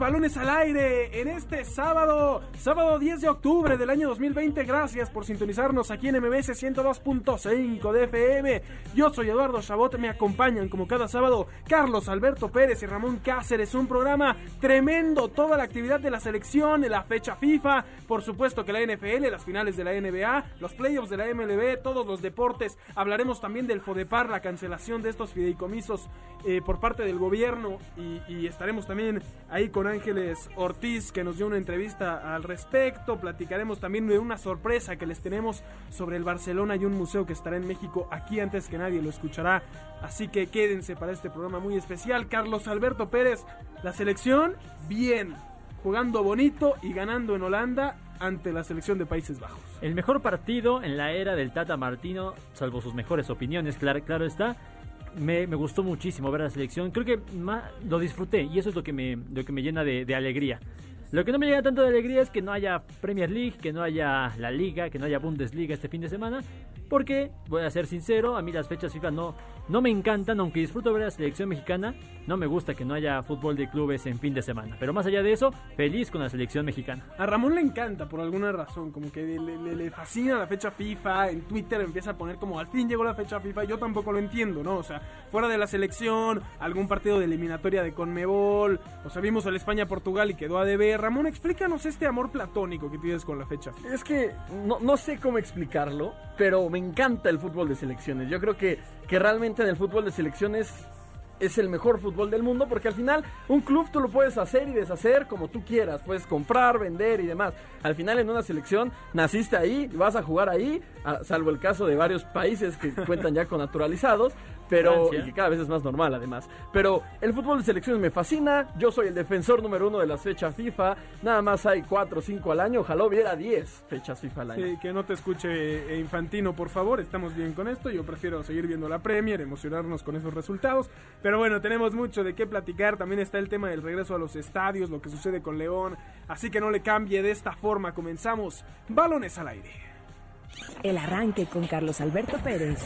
Balones al aire en este sábado, sábado 10 de octubre del año 2020. Gracias por sintonizarnos aquí en MBS 102.5 de FM. Yo soy Eduardo Chabot, me acompañan como cada sábado Carlos Alberto Pérez y Ramón Cáceres. Un programa tremendo, toda la actividad de la selección, la fecha FIFA, por supuesto que la NFL, las finales de la NBA, los playoffs de la MLB, todos los deportes. Hablaremos también del FODEPAR, la cancelación de estos fideicomisos eh, por parte del gobierno y, y estaremos también ahí con Ángeles Ortiz que nos dio una entrevista al respecto. Platicaremos también de una sorpresa que les tenemos sobre el Barcelona y un museo que estará en México aquí antes que nadie lo escuchará. Así que quédense para este programa muy especial. Carlos Alberto Pérez, la selección, bien, jugando bonito y ganando en Holanda ante la selección de Países Bajos. El mejor partido en la era del Tata Martino, salvo sus mejores opiniones, claro, claro está. Me, me gustó muchísimo ver la selección. Creo que más lo disfruté y eso es lo que me, lo que me llena de, de alegría. Lo que no me llena tanto de alegría es que no haya Premier League, que no haya la Liga, que no haya Bundesliga este fin de semana. Porque, voy a ser sincero, a mí las fechas FIFA no, no me encantan, aunque disfruto ver la selección mexicana. No me gusta que no haya fútbol de clubes en fin de semana. Pero más allá de eso, feliz con la selección mexicana. A Ramón le encanta por alguna razón, como que le, le- le fascina la fecha FIFA, en Twitter empieza a poner como al fin llegó la fecha FIFA, yo tampoco lo entiendo, ¿no? O sea, fuera de la selección, algún partido de eliminatoria de Conmebol, o sea, vimos al España-Portugal y quedó a deber. Ramón, explícanos este amor platónico que tienes con la fecha FIFA. Es que no, no sé cómo explicarlo, pero me encanta el fútbol de selecciones. Yo creo que, que realmente en el fútbol de selecciones es el mejor fútbol del mundo porque al final un club tú lo puedes hacer y deshacer como tú quieras. Puedes comprar, vender y demás. Al final en una selección naciste ahí, vas a jugar ahí, a- salvo el caso de varios países que cuentan ya con naturalizados. Pero, Francia. y que cada vez es más normal además. Pero el fútbol de selecciones me fascina. Yo soy el defensor número uno de las fechas FIFA. Nada más hay 4 o 5 al año. Ojalá hubiera 10 fechas FIFA al año. Sí, que no te escuche eh, Infantino, por favor. Estamos bien con esto. Yo prefiero seguir viendo la Premier, emocionarnos con esos resultados. Pero bueno, tenemos mucho de qué platicar. También está el tema del regreso a los estadios, lo que sucede con León. Así que no le cambie de esta forma. Comenzamos. Balones al aire. El arranque con Carlos Alberto Pérez.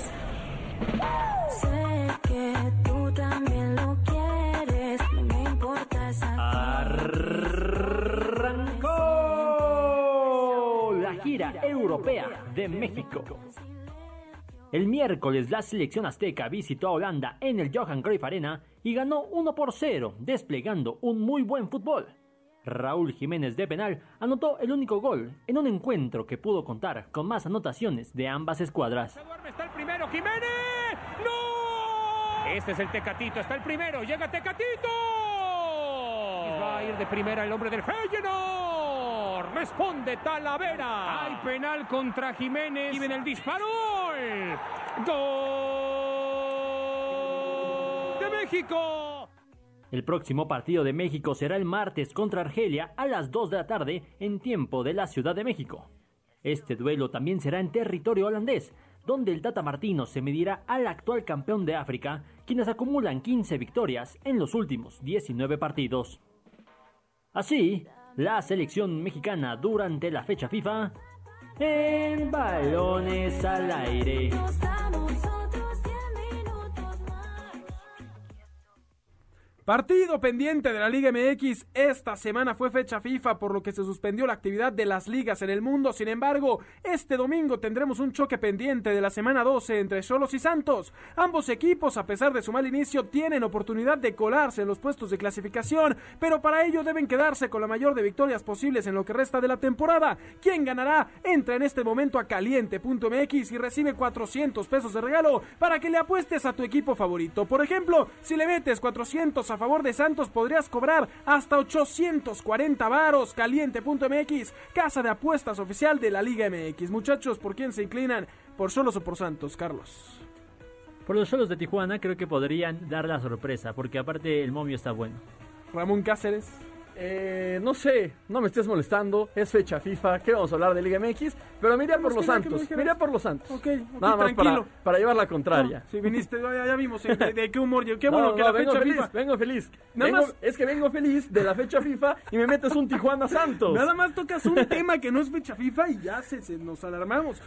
Sé que tú también lo quieres. No me importa esa Arrancó la gira europea de México. El miércoles la selección azteca visitó a Holanda en el Johan Cruyff Arena y ganó 1 por 0, desplegando un muy buen fútbol. Raúl Jiménez de penal anotó el único gol en un encuentro que pudo contar con más anotaciones de ambas escuadras. está el primero, Jiménez. ¡No! Este es el Tecatito, está el primero, llega Tecatito. Va a ir de primera el hombre del Feyenoord. Responde Talavera. Hay penal contra Jiménez. Y viene el disparo. ¡De México! El próximo partido de México será el martes contra Argelia a las 2 de la tarde en tiempo de la Ciudad de México. Este duelo también será en territorio holandés, donde el Tata Martino se medirá al actual campeón de África, quienes acumulan 15 victorias en los últimos 19 partidos. Así, la selección mexicana durante la fecha FIFA en balones al aire. Partido pendiente de la Liga MX. Esta semana fue fecha FIFA, por lo que se suspendió la actividad de las ligas en el mundo. Sin embargo, este domingo tendremos un choque pendiente de la semana 12 entre Cholos y Santos. Ambos equipos, a pesar de su mal inicio, tienen oportunidad de colarse en los puestos de clasificación, pero para ello deben quedarse con la mayor de victorias posibles en lo que resta de la temporada. ¿Quién ganará? Entra en este momento a caliente.mx y recibe 400 pesos de regalo para que le apuestes a tu equipo favorito. Por ejemplo, si le metes 400 a favor de Santos, podrías cobrar hasta 840 varos. Caliente.mx, casa de apuestas oficial de la Liga MX. Muchachos, ¿por quién se inclinan? ¿Por solos o por Santos, Carlos? Por los solos de Tijuana creo que podrían dar la sorpresa, porque aparte el momio está bueno. Ramón Cáceres. Eh, no sé, no me estés molestando, es fecha FIFA, ¿qué vamos a hablar de Liga MX? Pero miré por los que que Santos, miré por los Santos. Ok, Nada más para, tranquilo. para llevar la contraria. No, sí, viniste, ya, ya vimos eh, de, de qué humor. Qué No, bueno no, que la vengo fecha feliz, FIFA. vengo feliz. Nada Vengo- más- Es que vengo feliz de la fecha FIFA y me metes un Tijuana Santos. Nada más tocas un tema que no es fecha FIFA y ya se, se nos alarmamos.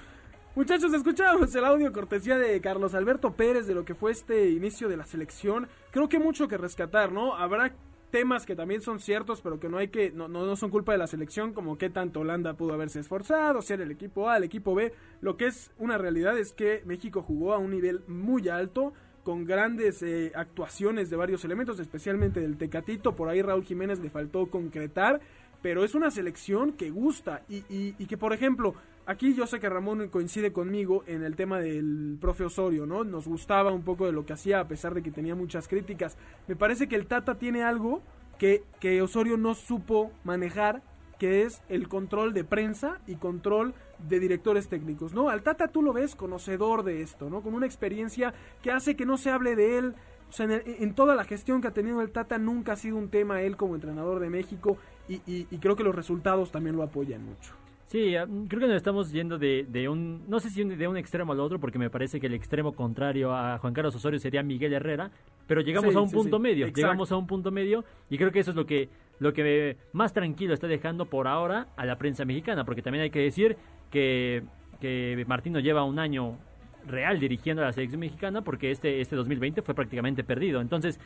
Muchachos, escuchábamos el audio cortesía de Carlos Alberto Pérez de lo que fue este inicio de la selección. Creo que mucho que rescatar, ¿no? Habrá temas que también son ciertos, pero que no hay que, no, no, no son culpa de la selección, como qué tanto Holanda pudo haberse esforzado, ser el equipo A, el equipo B. Lo que es una realidad es que México jugó a un nivel muy alto, con grandes eh, actuaciones de varios elementos, especialmente del Tecatito. Por ahí Raúl Jiménez le faltó concretar, pero es una selección que gusta y, y- que, por ejemplo, aquí yo sé que Ramón coincide conmigo en el tema del profe Osorio, ¿no? Nos gustaba un poco de lo que hacía a pesar de que tenía muchas críticas. Me parece que el Tata tiene algo que, que Osorio no supo manejar, que es el control de prensa y control de directores técnicos, ¿no? Al Tata tú lo ves conocedor de esto, ¿no? Con una experiencia que hace que no se hable de él. O sea, en toda la gestión que ha tenido el Tata nunca ha sido un tema él como entrenador de México y, y- y creo que los resultados también lo apoyan mucho. Sí, ah, creo que nos estamos yendo de, de un, no sé si de un extremo al otro, porque me parece que el extremo contrario a Juan Carlos Osorio sería Miguel Herrera, pero llegamos Sí, a un sí, punto sí, medio, exacto. llegamos a un punto medio y creo que eso es lo que, lo que más tranquilo está dejando por ahora a la prensa mexicana, porque también hay que decir que, que Martino lleva un año real dirigiendo a la selección mexicana porque este, este 2020 fue prácticamente perdido. Entonces,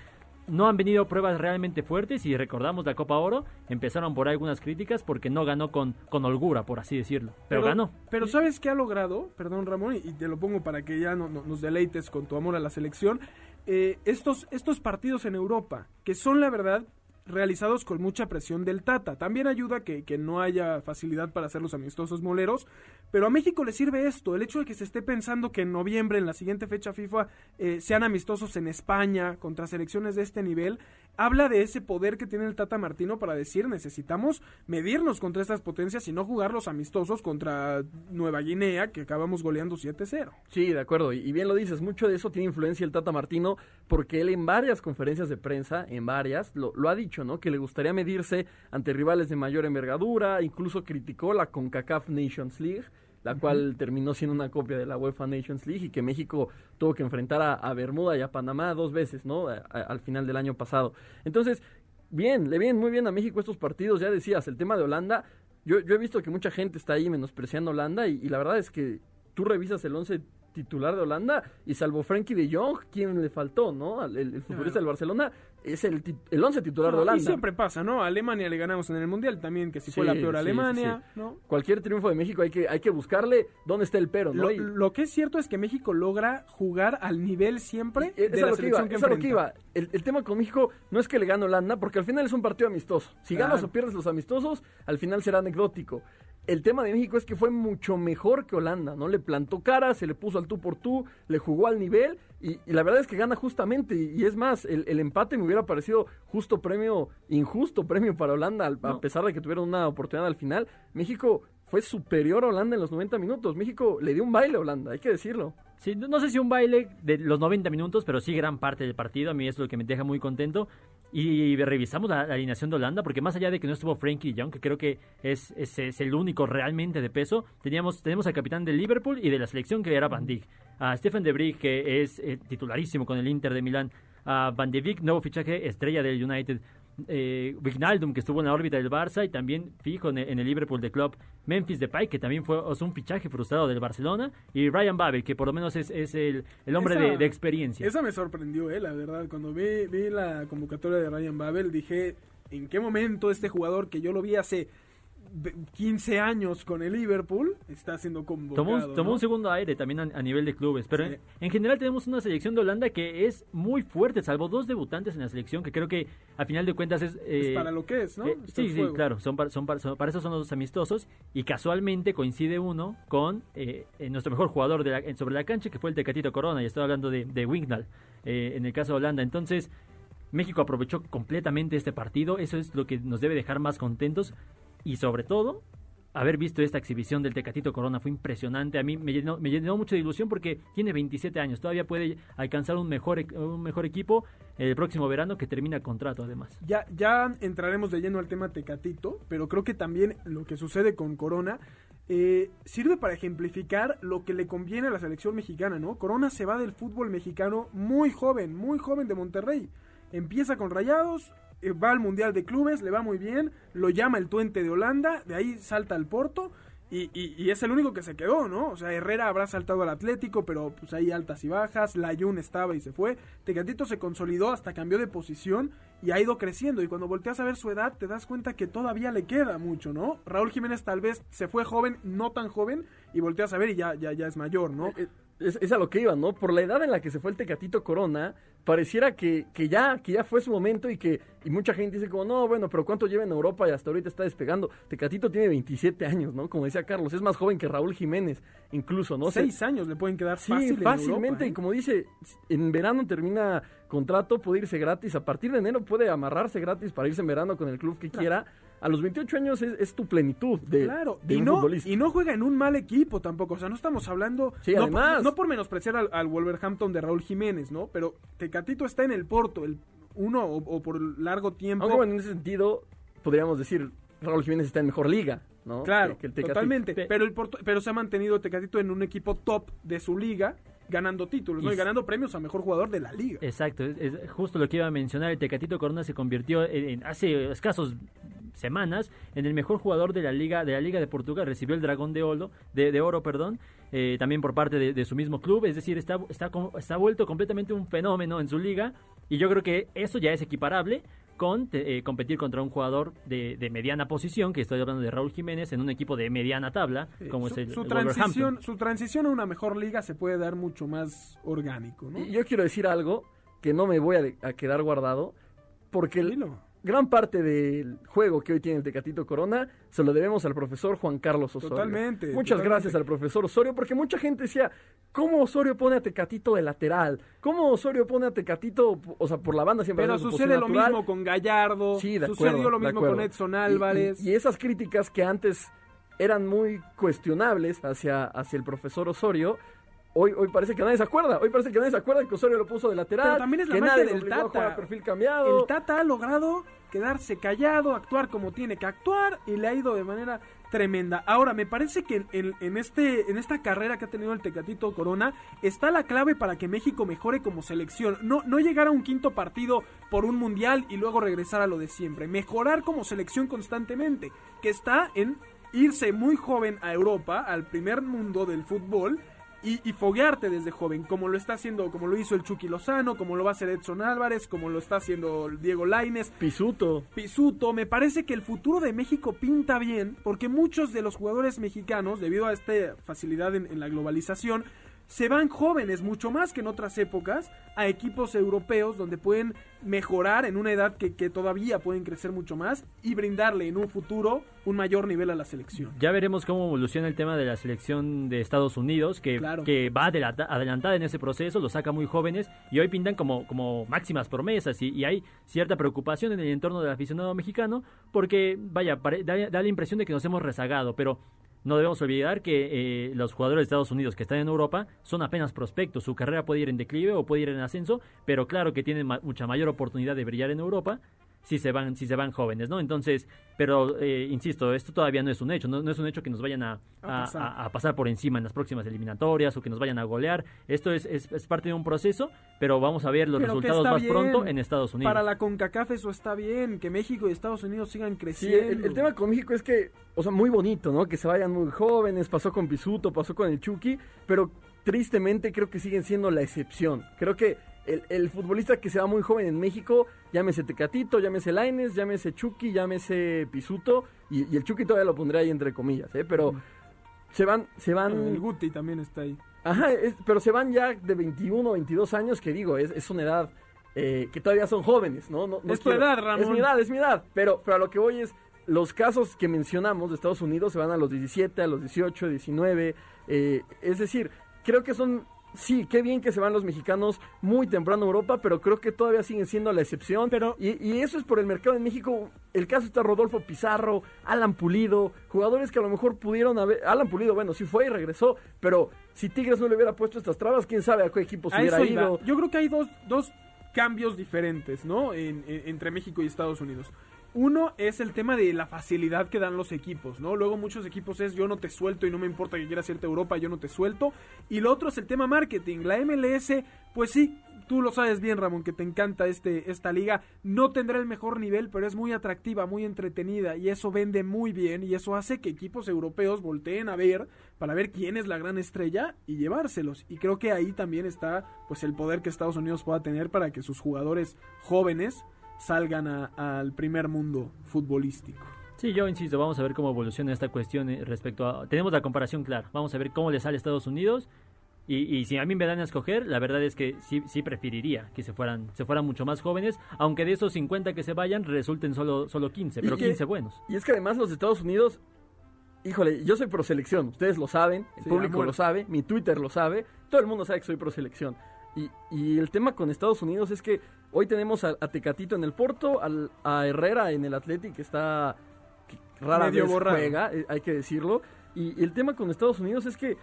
no han venido pruebas realmente fuertes y recordamos la Copa Oro, empezaron por ahí algunas críticas porque no ganó con, con holgura, por así decirlo, pero, ganó. Pero ¿sabes qué ha logrado? Perdón, Ramón, y te lo pongo para que ya no- no- nos deleites con tu amor a la selección. Eh, estos, estos partidos en Europa, que son la verdad realizados con mucha presión del Tata. También ayuda que, que no haya facilidad para hacer los amistosos moleros, pero a México le sirve esto, el hecho de que se esté pensando que en noviembre, en la siguiente fecha FIFA, eh, sean amistosos en España contra selecciones de este nivel, habla de ese poder que tiene el Tata Martino para decir necesitamos medirnos contra estas potencias y no jugar los amistosos contra Nueva Guinea, que acabamos goleando 7-0. Sí, de acuerdo. Y bien lo dices, mucho de eso tiene influencia el Tata Martino, porque él en varias conferencias de prensa, en varias, lo, lo ha dicho, ¿no? Que le gustaría medirse ante rivales de mayor envergadura, incluso criticó la CONCACAF Nations League, la cual terminó siendo una copia de la UEFA Nations League y que México tuvo que enfrentar a, a Bermuda y a Panamá dos veces, ¿no? A- a- al final del año pasado. Entonces, bien, le vienen muy bien a México estos partidos, ya decías, el tema de Holanda, yo, yo he visto que mucha gente está ahí menospreciando a Holanda y, y la verdad es que tú revisas el 11 titular de Holanda y salvo Frankie de Jong, quien le faltó, ¿no? El futbolista del Barcelona es el, el 11 titular de Holanda. y siempre pasa, ¿no? A Alemania le ganamos en el Mundial también, que si fue la peor Alemania, sí, sí. ¿no? Cualquier triunfo de México hay que, hay que buscarle dónde está el pero, ¿no? Lo, Y- lo que es cierto es que México logra jugar al nivel siempre Es de la lo que iba, que es que iba. El, el tema con México no es que le gane Holanda, porque al final es un partido amistoso. Si ganas o pierdes los amistosos, al final será anecdótico. El tema de México es que fue mucho mejor que Holanda, ¿no? Le plantó cara, se le puso al tú por tú, le jugó al nivel y, y la verdad es que gana justamente. Y, y es más, el, el empate me hubiera parecido justo premio, injusto premio para Holanda, al- a pesar de que tuvieron una oportunidad al final. México fue superior a Holanda en los 90 minutos. México le dio un baile a Holanda, hay que decirlo. Sí, no sé si un baile de los 90 minutos, pero sí gran parte del partido. A mí es lo que me deja muy contento. Y revisamos la, la alineación de Holanda, porque más allá de que no estuvo Frankie de Jong, que creo que es, es, es el único realmente de peso, teníamos, tenemos al capitán del Liverpool y de la selección que era Van Dijk. A Stephen de Vrij, que es eh, titularísimo con el Inter de Milán. A Van de Beek, nuevo fichaje estrella del United. Eh, Wijnaldum, que estuvo en la órbita del Barça y también fijo en el, en el Liverpool de Club. Memphis Depay, que también fue o sea, un fichaje frustrado del Barcelona. Y Ryan Babel, que por lo menos es, es el, el hombre Esa- de, de experiencia. Esa me sorprendió, eh, la verdad. Cuando vi, vi la convocatoria de Ryan Babel, dije, ¿en qué momento este jugador que yo lo vi hace 15 años con el Liverpool está siendo convocado? Tomó, un, tomó ¿no? un segundo aire también a, a nivel de clubes, pero Sí. en, en general tenemos una selección de Holanda que es muy fuerte, salvo dos debutantes en la selección, que creo que a final de cuentas es... Es eh, para lo que es, ¿no? eh, sí, sí, claro, son para, son para, son- para eso son los amistosos y casualmente coincide uno con eh, eh, nuestro mejor jugador de la- sobre la cancha, que fue el Tecatito Corona, y estoy hablando de, de Wignall, eh, en el caso de Holanda. Entonces, México aprovechó completamente este partido, eso es lo que nos debe dejar más contentos y sobre todo haber visto esta exhibición del Tecatito Corona fue impresionante. A mí me llenó, me llenó mucho ilusión porque tiene 27 años. Todavía puede alcanzar un mejor, e- un mejor equipo el próximo verano que termina contrato además. Ya, ya entraremos de lleno al tema Tecatito, pero creo que también lo que sucede con Corona eh, sirve para ejemplificar lo que le conviene a la selección mexicana, ¿no? Corona se va del fútbol mexicano muy joven, muy joven de Monterrey. Empieza con Rayados, va al Mundial de Clubes, le va muy bien, lo llama el Tuente de Holanda, de ahí salta al Porto. Y, y- y es el único que se quedó, ¿no? O sea, Herrera habrá saltado al Atlético, pero pues hay altas y bajas. Layun estaba y se fue. Tecatito se consolidó hasta cambió de posición y ha ido creciendo. Y cuando volteas a ver su edad, te das cuenta que todavía le queda mucho, ¿no? Raúl Jiménez tal vez se fue joven, no tan joven, y volteas a ver y ya, ya, ya es mayor, ¿no? Eh, Es, es a lo que iba, ¿no? Por la edad en la que se fue el Tecatito Corona, pareciera que, que ya, que ya fue su momento y que y mucha gente dice como, no, bueno, pero ¿cuánto lleva en Europa y hasta ahorita está despegando? Tecatito tiene 27 años, ¿no? Como decía Carlos, es más joven que Raúl Jiménez, incluso, ¿no? Se- Seis años le pueden quedar Sí, fácil en fácilmente. Europa, ¿eh? Y como dice, en verano termina contrato, puede irse gratis. A partir de enero puede amarrarse gratis para irse en verano con el club que quiera. A los 28 años es, es tu plenitud de, Claro, de y, un no, futbolista. y no juega en un mal equipo tampoco. O sea, no estamos hablando. Sí, no, además. Por, no por menospreciar al, al Wolverhampton de Raúl Jiménez, ¿no? Pero Tecatito está en el Porto, el uno o, o por largo tiempo. Aunque bueno, en ese sentido, podríamos decir, Raúl Jiménez está en mejor liga, ¿no? Claro, Que- que el Tecatito. totalmente. Pe- Pero, el Porto- pero se ha mantenido Tecatito en un equipo top de su liga, ganando títulos, ¿no? Y ganando premios a mejor jugador de la liga. Exacto, es, es justo lo que iba a mencionar. El Tecatito Corona se convirtió en, en- hace escasos semanas en el mejor jugador de la liga de la liga de Portugal. Recibió el Dragón de Oro, de, de oro, perdón, eh, también por parte de, de su mismo club. Es decir, está está está vuelto completamente un fenómeno en su liga y yo creo que eso ya es equiparable con te- eh, competir contra un jugador de, de mediana posición, que estoy hablando de Raúl Jiménez, en un equipo de mediana tabla, como su, es el, su transición, su transición a una mejor liga se puede dar mucho más orgánico, ¿no? Y yo quiero decir algo que no me voy a, de- a quedar guardado, porque el-. Gran parte del juego que hoy tiene el Tecatito Corona se lo debemos al profesor Juan Carlos Osorio. Totalmente, Muchas totalmente. gracias al profesor Osorio, porque mucha gente decía, ¿cómo Osorio pone a Tecatito de lateral? ¿Cómo Osorio pone a Tecatito, o sea, por la banda siempre Pero sucede lo natural? mismo con Gallardo, Sí, de sucedió acuerdo, lo mismo con Edson Y- y- Álvarez. Y, esas críticas que antes eran muy cuestionables hacia, hacia el profesor Osorio, hoy, hoy parece que nadie se acuerda. Hoy parece que nadie se acuerda que Osorio lo puso de lateral. Pero también es la que magia del Tata. perfil cambiado. El Tata ha logrado quedarse callado, actuar como tiene que actuar y le ha ido de manera tremenda. Ahora, me parece que en, en este, en esta carrera que ha tenido el Tecatito Corona está la clave para que México mejore como selección. No, no llegar a un quinto partido por un mundial y luego regresar a lo de siempre. Mejorar como selección constantemente, que está en irse muy joven a Europa, al primer mundo del fútbol, y, y foguearte desde joven, como lo está haciendo, como lo hizo el Chucky Lozano, como lo va a hacer Edson Álvarez, como lo está haciendo Diego Laines, Pisuto. Pisuto. Me parece que el futuro de México pinta bien, porque muchos de los jugadores mexicanos, debido a esta facilidad en, en la globalización, se van jóvenes, mucho más que en otras épocas, a equipos europeos donde pueden mejorar en una edad que, que todavía pueden crecer mucho más y brindarle en un futuro un mayor nivel a la selección. Ya veremos cómo evoluciona el tema de la selección de Estados Unidos, que, Claro. que va adelanta- adelantada en ese proceso, lo saca muy jóvenes y hoy pintan como, como máximas promesas y, y hay cierta preocupación en el entorno del aficionado mexicano porque, vaya, pare- da, da la impresión de que nos hemos rezagado, pero no debemos olvidar que eh, los jugadores de Estados Unidos que están en Europa son apenas prospectos, su carrera puede ir en declive o puede ir en ascenso, pero claro que tienen ma- mucha mayor oportunidad de brillar en Europa si se van si se van jóvenes, ¿no? Entonces, pero eh, insisto, esto todavía no es un hecho, no, no es un hecho que nos vayan a, A a- pasar. a- a pasar por encima en las próximas eliminatorias o que nos vayan a golear. Esto es, es, es parte de un proceso, pero vamos a ver los Pero resultados más bien. pronto en Estados Unidos. Para la CONCACAF eso está bien, que México y Estados Unidos sigan Sí, creciendo. el, el tema con México es que, o sea, muy bonito, ¿no? Que se vayan muy jóvenes, pasó con Pisuto, pasó con el Chucky, pero tristemente creo que siguen siendo la excepción. Creo que el, el futbolista que se va muy joven en México, llámese Tecatito, llámese Laines, llámese Chucky, llámese Pisuto, y, y el Chucky todavía lo pondré ahí entre comillas, ¿eh? Pero se van, se van... El Guti también está ahí. Ajá, es- pero se van ya de 21, 22 años, que digo, es, es una edad eh, que todavía son jóvenes, ¿no? no, no Es tu edad, Ramón. Es mi edad, es mi edad. Pero, pero a lo que voy es, los casos que mencionamos de Estados Unidos se van a los 17, a los 18, 19. eh, es decir, creo que son sí, qué bien que se van los mexicanos muy temprano a Europa, pero creo que todavía siguen siendo la excepción. Pero- y, y eso es por el mercado en México. El caso está Rodolfo Pizarro, Alan Pulido, jugadores que a lo mejor pudieron haber. Alan Pulido, bueno, sí fue y regresó, pero si Tigres no le hubiera puesto estas trabas, quién sabe a qué equipo se hubiera iba. ido. Yo creo que hay dos, dos cambios diferentes, ¿no? En- en- entre México y Estados Unidos. Uno es el tema de la facilidad que dan los equipos, ¿no? Luego muchos equipos es yo no te suelto y no me importa que quieras irte a Europa, yo no te suelto. Y lo otro es el tema marketing. La MLS, pues sí, tú lo sabes bien, Ramón, que te encanta este, esta liga. No tendrá el mejor nivel, pero es muy atractiva, muy entretenida y eso vende muy bien y eso hace que equipos europeos volteen a ver para ver quién es la gran estrella y llevárselos. Y creo que ahí también está pues el poder que Estados Unidos pueda tener para que sus jugadores jóvenes salgan a- al primer mundo futbolístico. Sí, yo insisto, vamos a ver cómo evoluciona esta cuestión eh, respecto a... Tenemos la comparación clara, vamos a ver cómo le sale a Estados Unidos y, y si a mí me dan a escoger, la verdad es que sí, sí preferiría que se fueran, se fueran mucho más jóvenes, aunque de esos 50 que se vayan resulten solo, solo 15, pero que- 15 buenos. Y es que además los Estados Unidos, híjole, yo soy pro selección, ustedes lo saben, el Sí, público amor. lo sabe, mi Twitter lo sabe, todo el mundo sabe que soy pro selección. Y, y el tema con Estados Unidos es que hoy tenemos a, a Tecatito en el Porto, al- a Herrera en el Athletic, que está que rara Medio vez borrado. juega, eh, hay que decirlo. Y, y el tema con Estados Unidos es que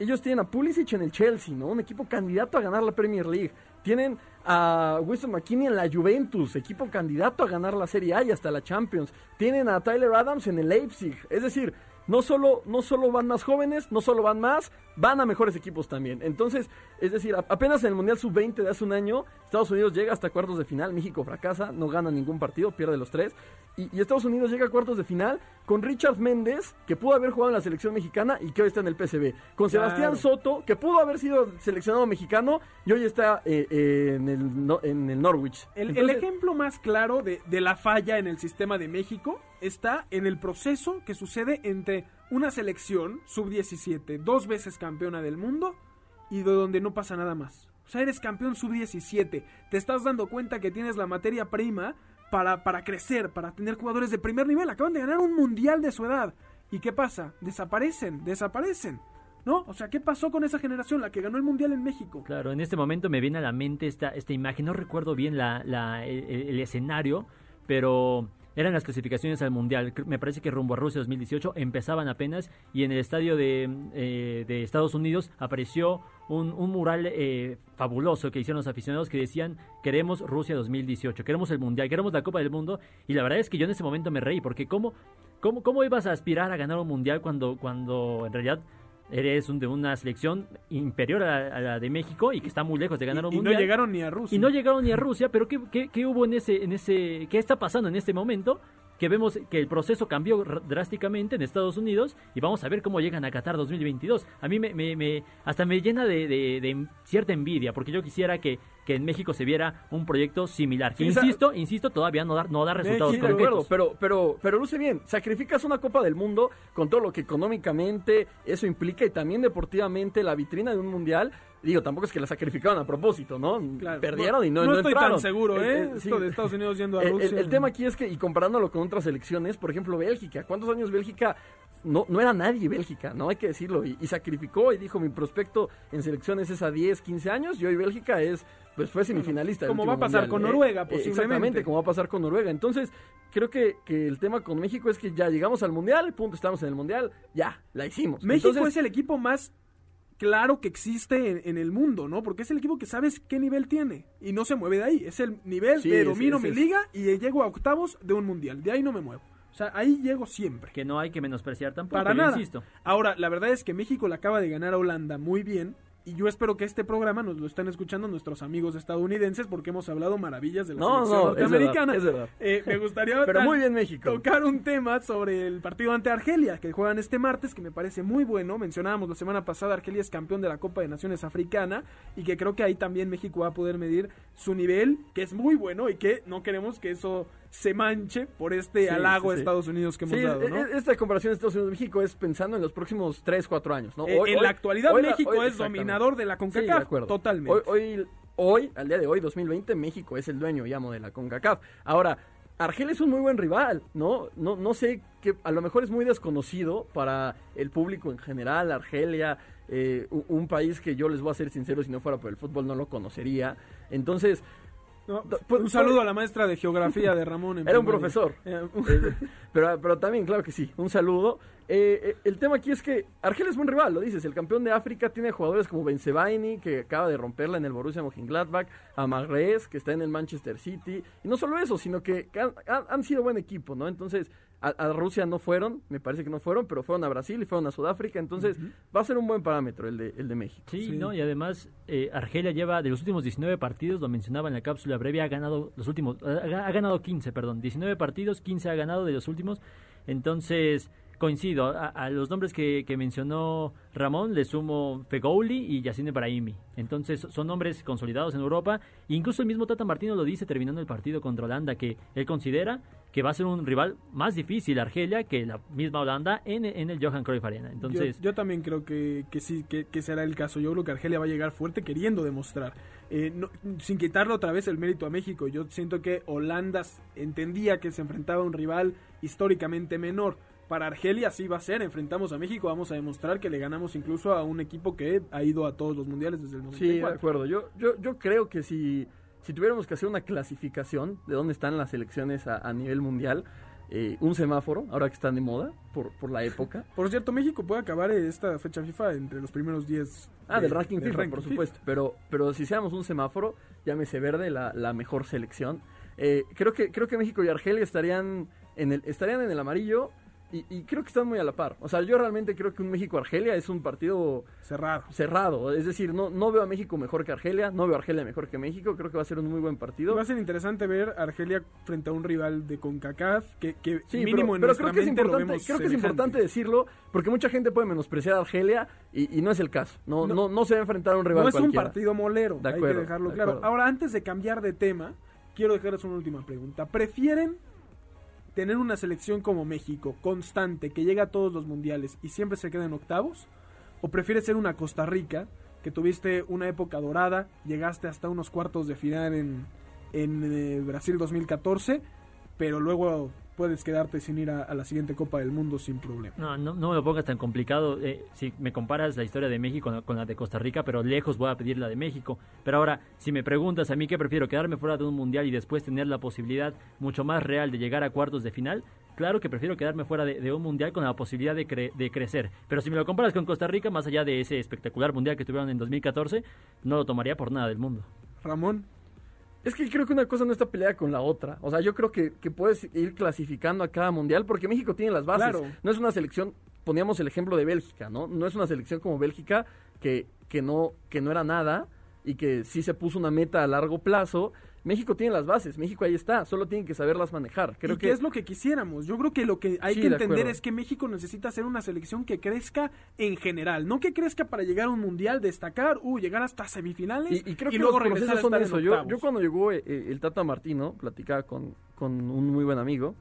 ellos tienen a Pulisic en el Chelsea, ¿no? Un equipo candidato a ganar la Premier League. Tienen a Winston McKinney en la Juventus, equipo candidato a ganar la Serie A y hasta la Champions. Tienen a Tyler Adams en el Leipzig. Es decir, no solo, no solo van más jóvenes, no solo van más, van a mejores equipos también. Entonces, es decir, apenas en el Mundial Sub-20 de hace un año, Estados Unidos llega hasta cuartos de final, México fracasa, no gana ningún partido, pierde los tres. Y, y Estados Unidos llega a cuartos de final con Richard Méndez, que pudo haber jugado en la selección mexicana y que hoy está en el PSV. Con Sebastián Claro. Soto, que pudo haber sido seleccionado mexicano y hoy está eh, eh, en, el, no- en el Norwich. El, el ejemplo más claro de, de la falla en el sistema de México está en el proceso que sucede entre una selección sub-17, dos veces campeona del mundo, y de donde no pasa nada más. O sea, eres campeón sub-17, te estás dando cuenta que tienes la materia prima para, para crecer, para tener jugadores de primer nivel. Acaban de ganar un mundial de su edad. ¿Y qué pasa? Desaparecen, desaparecen. ¿No? O sea, ¿qué pasó con esa generación, la que ganó el mundial en México? Claro, en este momento me viene a la mente esta, esta imagen, no recuerdo bien la, la- el, el escenario, pero eran las clasificaciones al Mundial, me parece que rumbo a Rusia 2018 empezaban apenas y en el estadio de, eh, de Estados Unidos apareció un, un mural eh, fabuloso que hicieron los aficionados que decían queremos Rusia 2018, queremos el Mundial, queremos la Copa del Mundo y la verdad es que yo en ese momento me reí porque cómo, cómo, cómo ibas a aspirar a ganar un Mundial cuando, cuando en realidad eres un- de una selección inferior a, a la de México y que está muy lejos de ganar un y, y no mundial. llegaron ni a Rusia. Y no llegaron ni a Rusia, pero ¿qué, qué, qué hubo en ese, en ese, qué está pasando en este momento? Que vemos que el proceso cambió drásticamente en Estados Unidos y vamos a ver cómo llegan a Qatar 2022. A mí me, me- me- hasta me llena de, de- de cierta envidia porque yo quisiera que, que en México se viera un proyecto similar. Que Sí, sa- insisto, insisto, todavía no da, no da resultados Sí, de acuerdo, concretos. pero, pero, pero luce bien. Sacrificas una Copa del Mundo con todo lo que económicamente eso implica y también deportivamente la vitrina de un mundial. Digo, tampoco es que la sacrificaron a propósito, ¿no? Claro. Perdieron y no, no no estoy entraron. tan seguro, Eh, ¿eh? eh, Esto sí. de Estados Unidos yendo a El- el- Rusia. El, tema aquí es que, y comparándolo con otras selecciones, por ejemplo, Bélgica. ¿Cuántos años Bélgica? No, no era nadie Bélgica, ¿no? Hay que decirlo. Y, y sacrificó y dijo, mi prospecto en selecciones es a 10, 15 años y hoy Bélgica es, pues fue semifinalista. del Como va a pasar mundial, con ¿eh? Noruega, Eh, posiblemente. Exactamente, como va a pasar con Noruega. Entonces, creo que, que el tema con México es que ya llegamos al Mundial, punto, estamos en el Mundial, ya, la hicimos. México Entonces, es el equipo más claro que existe en, en el mundo, ¿no? Porque es el equipo que sabes qué nivel tiene y no se mueve de ahí. Es el nivel Sí, de domino es- mi liga y llego a octavos de un mundial. De ahí no me muevo. O sea, ahí llego siempre. Que no hay que menospreciar tampoco, Para nada. insisto. Ahora, la verdad es que México le acaba de ganar a Holanda muy bien. Y yo espero que este programa nos lo estén escuchando nuestros amigos estadounidenses porque hemos hablado maravillas de la No, selección no, es norteamericana. verdad, es verdad. Eh, me gustaría Pero muy bien México. tocar un tema sobre el partido ante Argelia que juegan este martes que me parece muy bueno. Mencionábamos la semana pasada Argelia es campeón de la Copa de Naciones Africana y que creo que ahí también México va a poder medir su nivel, que es muy bueno y que no queremos que eso se manche por este Sí, halago sí, a. Estados Unidos que hemos dado, es- ¿no? es- esta comparación de Estados Unidos-México es pensando en los próximos 3, 4 años, ¿no? Eh, Hoy- en hoy- la actualidad hoy México es dominador de la de CONCACAF, acuerdo. totalmente. Hoy, hoy, al día de hoy, 2020, México es el dueño, llamo, de la CONCACAF. Ahora, Argelia es un muy buen rival, ¿no? No, no sé, que a lo mejor es muy desconocido para el público en general, Argelia, eh, un país que yo les voy a ser sincero, si no fuera por el fútbol no lo conocería. Entonces, No, pues, un saludo a la maestra de geografía de Ramón. en Era un profesor. Eh, Eh, pero, pero también, claro que sí, un saludo. Eh, el tema aquí es que Argelia es buen rival, lo dices. El campeón de África tiene jugadores como Benzebaini, que acaba de romperla en el Borussia Mönchengladbach, a Mahrez, que está en el Manchester City. Y no solo eso, sino que han sido buen equipo, ¿no? Entonces, a, a Rusia no fueron, me parece que no fueron, pero fueron a Brasil y fueron a Sudáfrica. Entonces, va a ser un buen parámetro el de, el de México. Sí, Sí. ¿no? Y además, eh, Argelia lleva de los últimos 19 partidos, lo mencionaba en la cápsula breve, ha ganado los últimos, ha, ha ganado 15, perdón, 19 partidos, 15 ha ganado de los últimos. Entonces, coincido, a, los nombres que, que mencionó Ramón le sumo Fegouli y Yacine Brahimi. Entonces, son nombres consolidados en Europa. Incluso el mismo Tata Martino lo dice terminando el partido contra Holanda, que él considera que va a ser un rival más difícil Argelia que la misma Holanda en, en el Johan Cruyff Arena. Entonces, yo, también creo que, que sí, que, que será el caso. Yo creo que Argelia va a llegar fuerte queriendo demostrar. Eh, no- sin quitarle otra vez el mérito a México. Yo siento que Holanda entendía que se enfrentaba a un rival históricamente menor. Para Argelia sí va a ser, enfrentamos a México, vamos a demostrar que le ganamos incluso a un equipo que ha ido a todos los mundiales desde el Sí, de 94. acuerdo. Yo, yo, yo creo que si, si tuviéramos que hacer una clasificación de dónde están las selecciones a, a nivel mundial, eh, un semáforo, ahora que están de moda, por, por la época. Por cierto, México puede acabar esta fecha FIFA entre los primeros 10 Ah, de- del ranking del FIFA, ranking por supuesto. Pero, pero si seamos un semáforo, llámese verde, la, la mejor selección. Eh, creo, que, creo que México y Argelia estarían en el, estarían en el amarillo y, y creo que están muy a la par. O sea, yo realmente creo que un México-Argelia es un partido Cerrado. cerrado. Es decir, no, no veo a México mejor que Argelia, no veo a Argelia mejor que México. Creo que va a ser un muy buen partido. Va a ser interesante ver a Argelia frente a un rival de CONCACAF que, que Sí, mínimo pero, en pero creo que es importante, creo que es importante decirlo porque mucha gente puede menospreciar a Argelia y, y no es el caso. No, No. no, no, se va a enfrentar a un rival No es un partido molero, De hay acuerdo, que dejarlo de claro. Ahora, antes de cambiar de tema, quiero dejarles una última pregunta. ¿Prefieren tener una selección como México, constante, que llega a todos los mundiales y siempre se queda en octavos? ¿O prefieres ser una Costa Rica, que tuviste una época dorada, llegaste hasta unos cuartos de final en, en eh, Brasil 2014, pero luego puedes quedarte sin ir a, a la siguiente Copa del Mundo sin problema? No, no, no me lo pongas tan complicado. Eh, si me comparas la historia de México con la, con la de Costa Rica, pero lejos voy a pedir la de México. Pero ahora, si me preguntas a mí qué prefiero, quedarme fuera de un mundial y después tener la posibilidad mucho más real de llegar a cuartos de final, claro que prefiero quedarme fuera de, de un mundial con la posibilidad de, cre- de crecer. Pero si me lo comparas con Costa Rica, más allá de ese espectacular mundial que tuvieron en 2014, no lo tomaría por nada del mundo. Ramón, Es que creo que una cosa no está peleada con la otra. O sea, yo creo que, que puedes ir clasificando a cada mundial porque México tiene las bases. Claro. No es una selección, poníamos el ejemplo de Bélgica, ¿no? No es una selección como Bélgica que, que, no, que no era nada y que sí se puso una meta a largo plazo. México tiene las bases, México ahí está, solo tienen que saberlas manejar. Creo ¿Y que es lo que quisiéramos? Yo creo que lo que hay Sí, que de entender es que México necesita ser una selección que crezca en general, no que crezca para llegar a un mundial, destacar, uh, llegar hasta semifinales Y, y creo que luego los regresar a son estar en eso. Yo, cuando llegó eh, eh, el Tata Martino, platicaba con, con un muy buen amigo,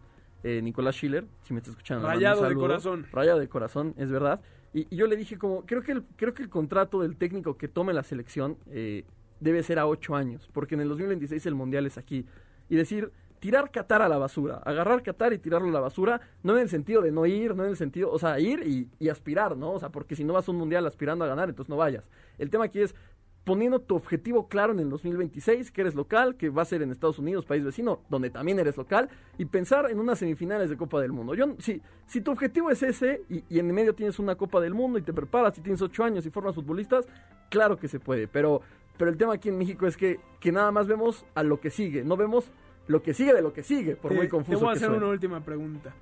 eh, Nicolás Schiller, si me está escuchando. Rayado de corazón. Rayado de corazón, es verdad. Y, y yo le dije como, creo que el, creo que el contrato del técnico que tome la selección eh, debe ser a ocho años, porque en el 2026 el Mundial es aquí. Y decir, tirar Qatar a la basura, agarrar Qatar y tirarlo a la basura, no en el sentido de no ir, no en el sentido, o sea, ir y, aspirar, ¿no? O sea, porque si no vas a un Mundial aspirando a ganar, entonces no vayas. El tema aquí es poniendo tu objetivo claro en el 2026, que eres local, que va a ser en Estados Unidos, país vecino, donde también eres local, y pensar en unas semifinales de Copa del Mundo. Yo, si, si tu objetivo es ese, y, y en medio tienes una Copa del Mundo y te preparas y tienes ocho años y formas futbolistas, claro que se puede, pero, pero el tema aquí en México es que, que nada más vemos a lo que sigue, no vemos lo que sigue de lo que sigue, por muy confuso Te voy a hacer una última pregunta.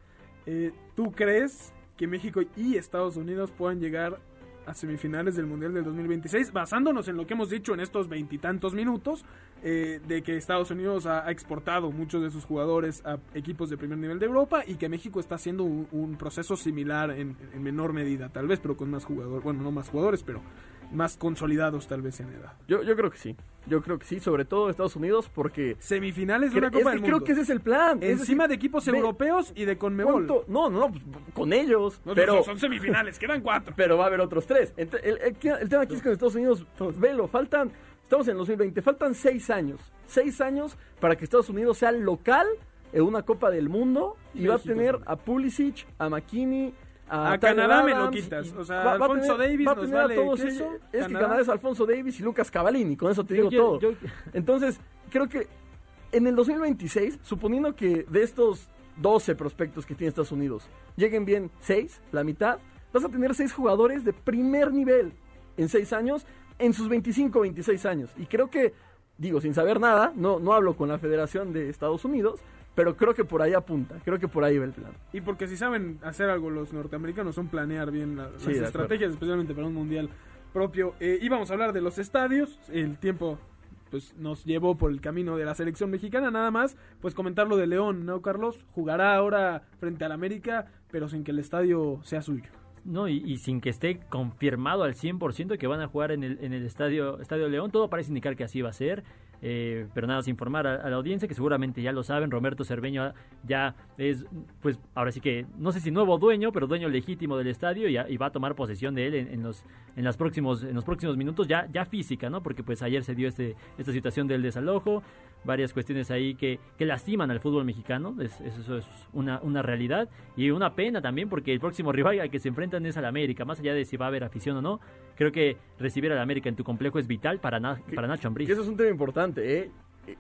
Eh, ¿Tú crees que México y Estados Unidos puedan llegar a semifinales del Mundial del 2026? Basándonos en lo que hemos dicho en estos veintitantos minutos, eh, de que Estados Unidos ha, ha exportado muchos de sus jugadores a equipos de primer nivel de Europa y que México está haciendo un, un proceso similar en, en menor medida, tal vez, pero con más jugadores, bueno, no más jugadores, pero más consolidados tal vez en edad. Yo, yo creo que sí, yo creo que sí, sobre todo Estados Unidos, porque... Semifinales de una Copa del creo Mundo. que ese es el plan. Encima de equipos ve- europeos y de Conmebol. ¿Cuánto? No, no, no, con ellos. No, pero, son, son semifinales, quedan cuatro. pero va a haber otros tres. El, el- el tema aquí es que en Estados Unidos, velo, faltan, estamos en el 2020, faltan seis años. Seis años para que Estados Unidos sea local en una Copa del Mundo y va a tener a Pulisic, a McKinney, A Tyler Canadá me lo Adams, quitas. O sea, va- va a Alfonso tener- Davis va a nos a vale todos ellos. Es que Canadá. Es Alfonso Davis y Lucas Cavalini, con eso te Yo digo quiero- todo. yo- Entonces, creo que en el 2026, suponiendo que de estos 12 prospectos que tiene Estados Unidos, lleguen bien 6, la mitad, vas a tener 6 jugadores de primer nivel en 6 años, en sus 25, 26 años. Y creo que, digo, sin saber nada, no, no hablo con la Federación de Estados Unidos, pero creo que por ahí apunta, creo que por ahí va el plan. Y porque si saben hacer algo los norteamericanos son planear bien la- Sí, las estrategias, especialmente para un mundial propio. Eh, íbamos a hablar de los estadios, el tiempo pues nos llevó por el camino de la selección mexicana, nada más, pues comentar lo de León, ¿no, Carlos? Jugará ahora frente al América, pero sin que el estadio sea suyo. No, y, y sin que esté confirmado al 100% que van a jugar en el, en el estadio, estadio León, todo parece indicar que así va a ser. Eh, pero nada, más informar a, la audiencia que seguramente ya lo saben, Roberto Cerveño ya es, pues ahora sí que, no sé si nuevo dueño, pero dueño legítimo del estadio y, va a tomar posesión de él en, los, en, las próximos, en los próximos minutos, ya, ya física, ¿no? Porque pues ayer se dio este, esta situación del desalojo, varias cuestiones ahí que, lastiman al fútbol mexicano, es- eso es una, una realidad y una pena también porque el próximo rival al que se enfrentan es al América, más allá de si va a haber afición o no, creo que recibir al América en tu complejo es vital para, Na- para Nacho Ambriz. Eso es un tema importante, ¿eh?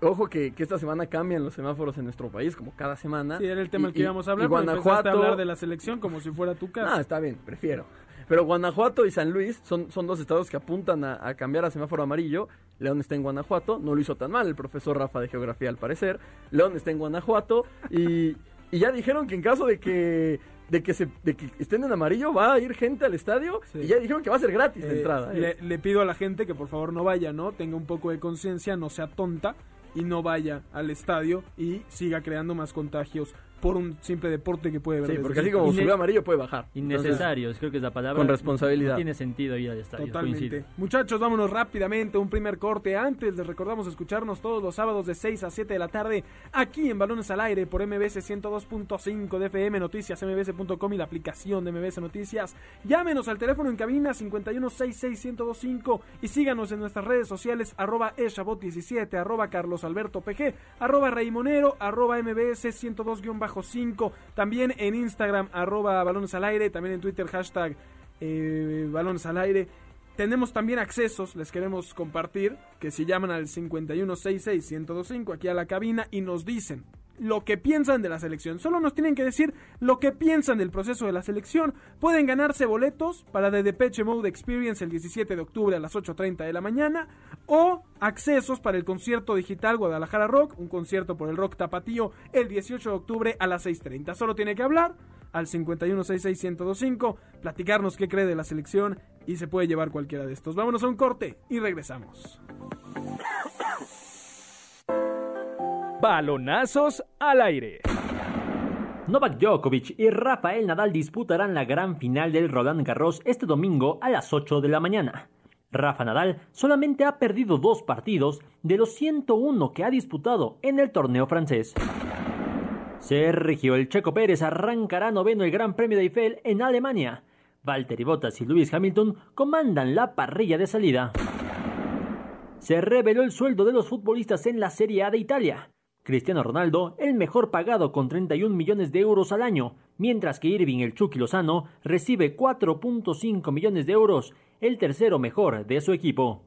Ojo que, que esta semana cambian los semáforos en nuestro país, como cada semana. Sí, era el tema Y- al que y- íbamos a hablar, y pero Guanajuato, a hablar de la selección como si fuera tu Ah, casa. está bien, prefiero. Pero Guanajuato y San Luis son, son dos estados que apuntan a, a cambiar a semáforo amarillo. León está en Guanajuato, no lo hizo tan mal el profesor Rafa de Geografía al parecer. León está en Guanajuato y, y ya dijeron que en caso de que de que se de que estén en amarillo va a ir gente al estadio Sí. y ya dijeron que va a ser gratis la Eh, entrada. ¿eh? le, le pido a la gente que por favor no vaya, ¿no? Tenga un poco de conciencia, no sea tonta y no vaya al estadio y siga creando más contagios por un simple deporte que puede ver. Sí, porque así como subió amarillo puede bajar. Entonces, Innecesarios, creo que es la palabra. con responsabilidad. No tiene sentido ir al estadio. Totalmente. coincido. Muchachos, vámonos rápidamente. Un primer corte. Antes les recordamos escucharnos todos los sábados de 6 a 7 de la tarde aquí en Balones al Aire por MBS 102.5 de FM Noticias, mbs.com y la aplicación de MBS Noticias. Llámenos al teléfono en cabina 51661025 y síganos en nuestras redes sociales arroba eshabot17, arroba carlosalbertopg, arroba raimonero, arroba mbs 102-5, también en Instagram arroba balones al aire, también en Twitter hashtag eh, balones al aire. Tenemos también accesos, les queremos compartir, que si llaman al 5166-1025 aquí a la cabina y nos dicen lo que piensan de la selección. Solo nos tienen que decir lo que piensan del proceso de la selección. Pueden ganarse boletos para The Depeche Mode Experience el 17 de octubre a las 8.30 de la mañana o accesos para el concierto digital Guadalajara Rock, un concierto por el rock tapatío el 18 de octubre a las 6.30. Solo tiene que hablar al 5166-1025, platicarnos qué cree de la selección y se puede llevar cualquiera de estos. Vámonos a un corte y regresamos. Balonazos al aire. Novak Djokovic y Rafael Nadal disputarán la gran final del Roland Garros este domingo a las 8 de la mañana. Rafa Nadal solamente ha perdido dos partidos de los 101 que ha disputado en el torneo francés. Sergio El Checo Pérez arrancará noveno el Gran Premio de Eiffel en Alemania. Valtteri Bottas y Lewis Hamilton comandan la parrilla de salida. Se reveló el sueldo de los futbolistas en la Serie A de Italia. Cristiano Ronaldo, el mejor pagado con 31 millones de euros al año, mientras que Irving el Chucky Lozano recibe 4.5 millones de euros, el tercero mejor de su equipo.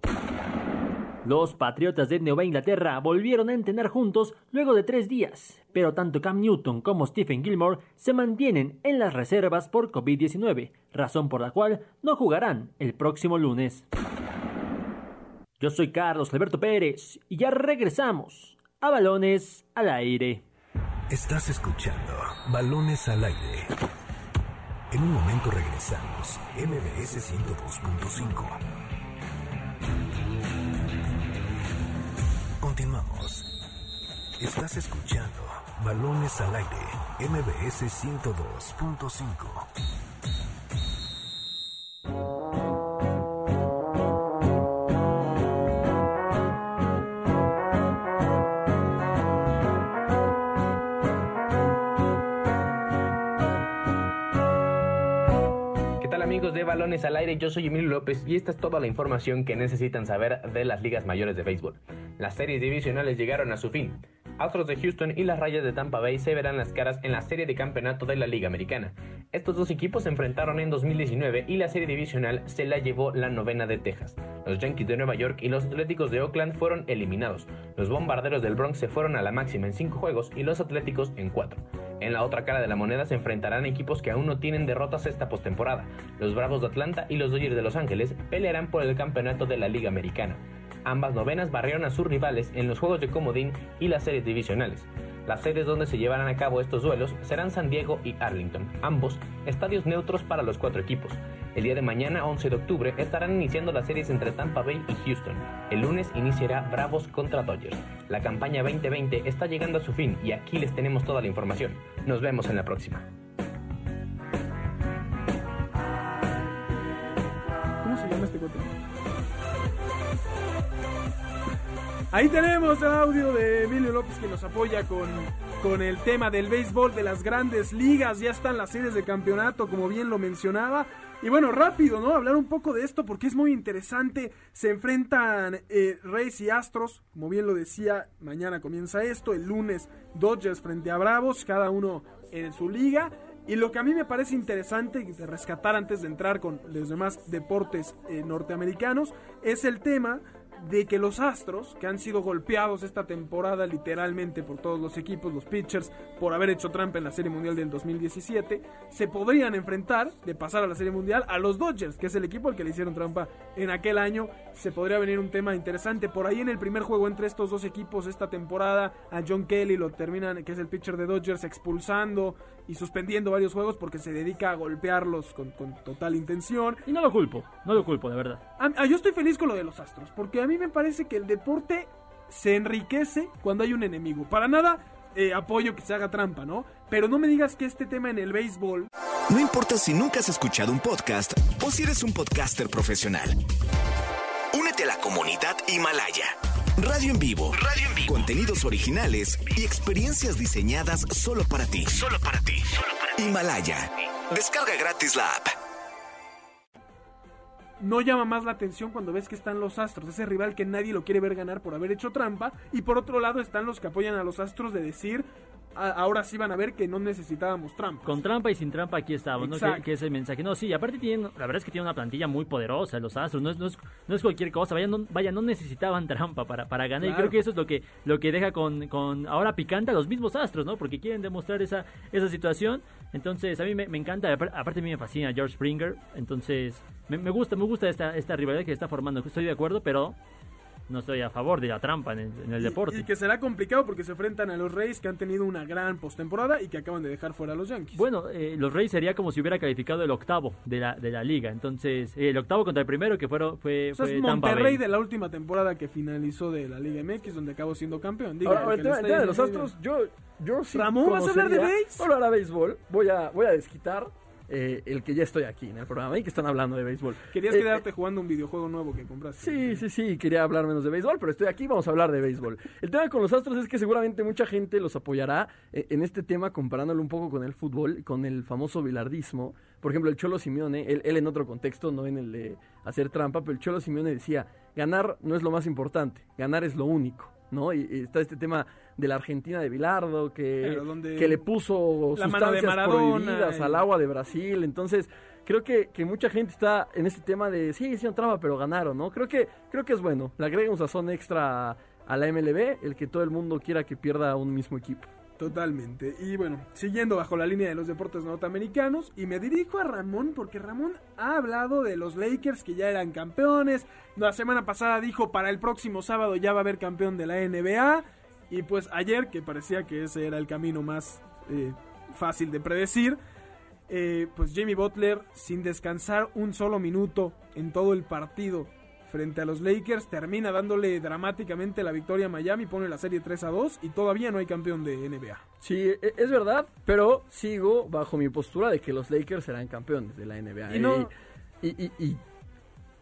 Los Patriotas de Nueva Inglaterra volvieron a entrenar juntos luego de tres días, pero tanto Cam Newton como Stephen Gilmore se mantienen en las reservas por COVID-19, razón por la cual no jugarán el próximo lunes. Yo soy Carlos Alberto Pérez y ya regresamos a Balones al Aire. Estás escuchando Balones al aire. En un momento regresamos. MBS 102.5. Continuamos. Estás escuchando Balones al aire. MBS 102.5. Al Aire? Yo soy Emilio López y esta es toda la información que necesitan saber de las ligas mayores de béisbol. Las series divisionales llegaron a su fin. Astros de Houston y las Rayas de Tampa Bay se verán las caras en la serie de campeonato de la Liga Americana. Estos dos equipos se enfrentaron en 2019 y la serie divisional se la llevó la novena de Texas. Los Yankees de Nueva York y los Atléticos de Oakland fueron eliminados. Los Bombarderos del Bronx se fueron a la máxima en 5 juegos y los Atléticos en 4. En la otra cara de la moneda se enfrentarán equipos que aún no tienen derrotas esta postemporada. Los Bravos de Atlanta y los Dodgers de Los Ángeles pelearán por el campeonato de la Liga Americana. Ambas novenas barrieron a sus rivales en los juegos de comodín y las series divisionales. Las series donde se llevarán a cabo estos duelos serán San Diego y Arlington, ambos estadios neutros para los cuatro equipos. El día de mañana, 11 de octubre, estarán iniciando las series entre Tampa Bay y Houston. El lunes iniciará Bravos contra Dodgers. La campaña 2020 está llegando a su fin y aquí les tenemos toda la información. Nos vemos en la próxima. ¿Cómo se llama este Ahí tenemos el audio de Emilio López que nos apoya con, con el tema del béisbol de las grandes ligas. Ya están las series de campeonato, como bien lo mencionaba. Y bueno, rápido, ¿no? Hablar un poco de esto porque es muy interesante. Se enfrentan eh, Reyes y Astros, como bien lo decía, mañana comienza esto. El lunes Dodgers frente a Bravos, cada uno en su liga. Y lo que a mí me parece interesante de rescatar antes de entrar con los demás deportes eh, norteamericanos es el tema de que los Astros, que han sido golpeados esta temporada literalmente por todos los equipos, los pitchers, por haber hecho trampa en la Serie Mundial del 2017, se podrían enfrentar, de pasar a la Serie Mundial, a los Dodgers, que es el equipo al que le hicieron trampa en aquel año. Se podría venir un tema interesante. Por ahí en el primer juego entre estos dos equipos esta temporada, a John Kelly lo terminan, que es el pitcher de Dodgers, expulsando y suspendiendo varios juegos porque se dedica a golpearlos con, con total intención. Y no lo culpo, no lo culpo, de verdad. Yo estoy feliz con lo de los Astros, porque a mí me parece que el deporte se enriquece cuando hay un enemigo. Para nada eh, apoyo que se haga trampa, ¿no? Pero no me digas que este tema en el béisbol No importa si nunca has escuchado un podcast o si eres un podcaster profesional. Únete a la comunidad Himalaya. Radio en vivo. Radio en vivo. Contenidos originales y experiencias diseñadas solo para ti. Solo para ti. Himalaya. Descarga gratis la app. No llama más la atención cuando ves que están los Astros, ese rival que nadie lo quiere ver ganar por haber hecho trampa, y por otro lado están los que apoyan a los Astros de decir, "A- ahora sí van a ver que no necesitábamos trampa. Con trampa y sin trampa aquí estamos, ¿no? Que, que es el mensaje. No, sí, aparte tienen, la verdad es que tienen una plantilla muy poderosa, los Astros, no es, no es, no es cualquier cosa, vaya no, vaya, no necesitaban trampa para, para ganar, y creo que eso es lo que, lo que deja con, con ahora picante a los mismos Astros, ¿no? Porque quieren demostrar esa, esa situación, entonces a mí me, me encanta, apar- aparte a mí me fascina George Springer, entonces me, me gusta, me gusta esta, esta rivalidad que está formando, estoy de acuerdo, pero no estoy a favor de la trampa en el, en el Y- deporte. Y, que será complicado porque se enfrentan a los Reyes que han tenido una gran postemporada y que acaban de dejar fuera a los Yankees. Bueno, eh, los Reyes sería como si hubiera calificado el octavo de la, de la liga. Entonces, eh, el octavo contra el primero que fueron, fue, O sea, fue es Monterrey de la última temporada que finalizó de la Liga MX, donde acabó siendo campeón. Diga, Ahora, el tema, de los Astros, yo, yo sí Ramón, ¿vas a hablar de conocería- béis? Voy a hablar de béisbol. Voy a, voy a desquitar eh, el que ya estoy aquí en el programa y que están hablando de béisbol. Querías Eh, quedarte jugando un videojuego nuevo que compraste. Sí, sí, sí, quería hablar menos de béisbol, pero estoy aquí, vamos a hablar de béisbol. El tema con los Astros es que seguramente mucha gente los apoyará eh, en este tema comparándolo un poco con el fútbol, con el famoso bilardismo. Por ejemplo, el Cholo Simeone, él, él en otro contexto, no en el de hacer trampa, pero el Cholo Simeone decía, ganar no es lo más importante, ganar es lo único. ¿No? Y está este tema de la Argentina de Bilardo que, Claro, que le puso sustancias Maradona prohibidas al agua de Brasil. Entonces, creo que, que mucha gente está en este tema de sí, hicieron trampa, pero ganaron, ¿no? Creo que, creo que es bueno. Le agrega un sazón extra a la MLB, el que todo el mundo quiera que pierda un mismo equipo. Totalmente. Y bueno, siguiendo bajo la línea de los deportes norteamericanos, y me dirijo a Ramón porque Ramón ha hablado de los Lakers que ya eran campeones. La semana pasada dijo para el próximo sábado ya va a haber campeón de la NBA. Y pues ayer, que parecía que ese era el camino más eh, fácil de predecir, eh, pues Jamie Butler, sin descansar un solo minuto en todo el partido frente a los Lakers, termina dándole dramáticamente la victoria a Miami, pone la serie 3 a 2 y todavía no hay campeón de NBA. Sí, e- es verdad, pero sigo bajo mi postura de que los Lakers serán campeones de la NBA. Y no- Y, y- y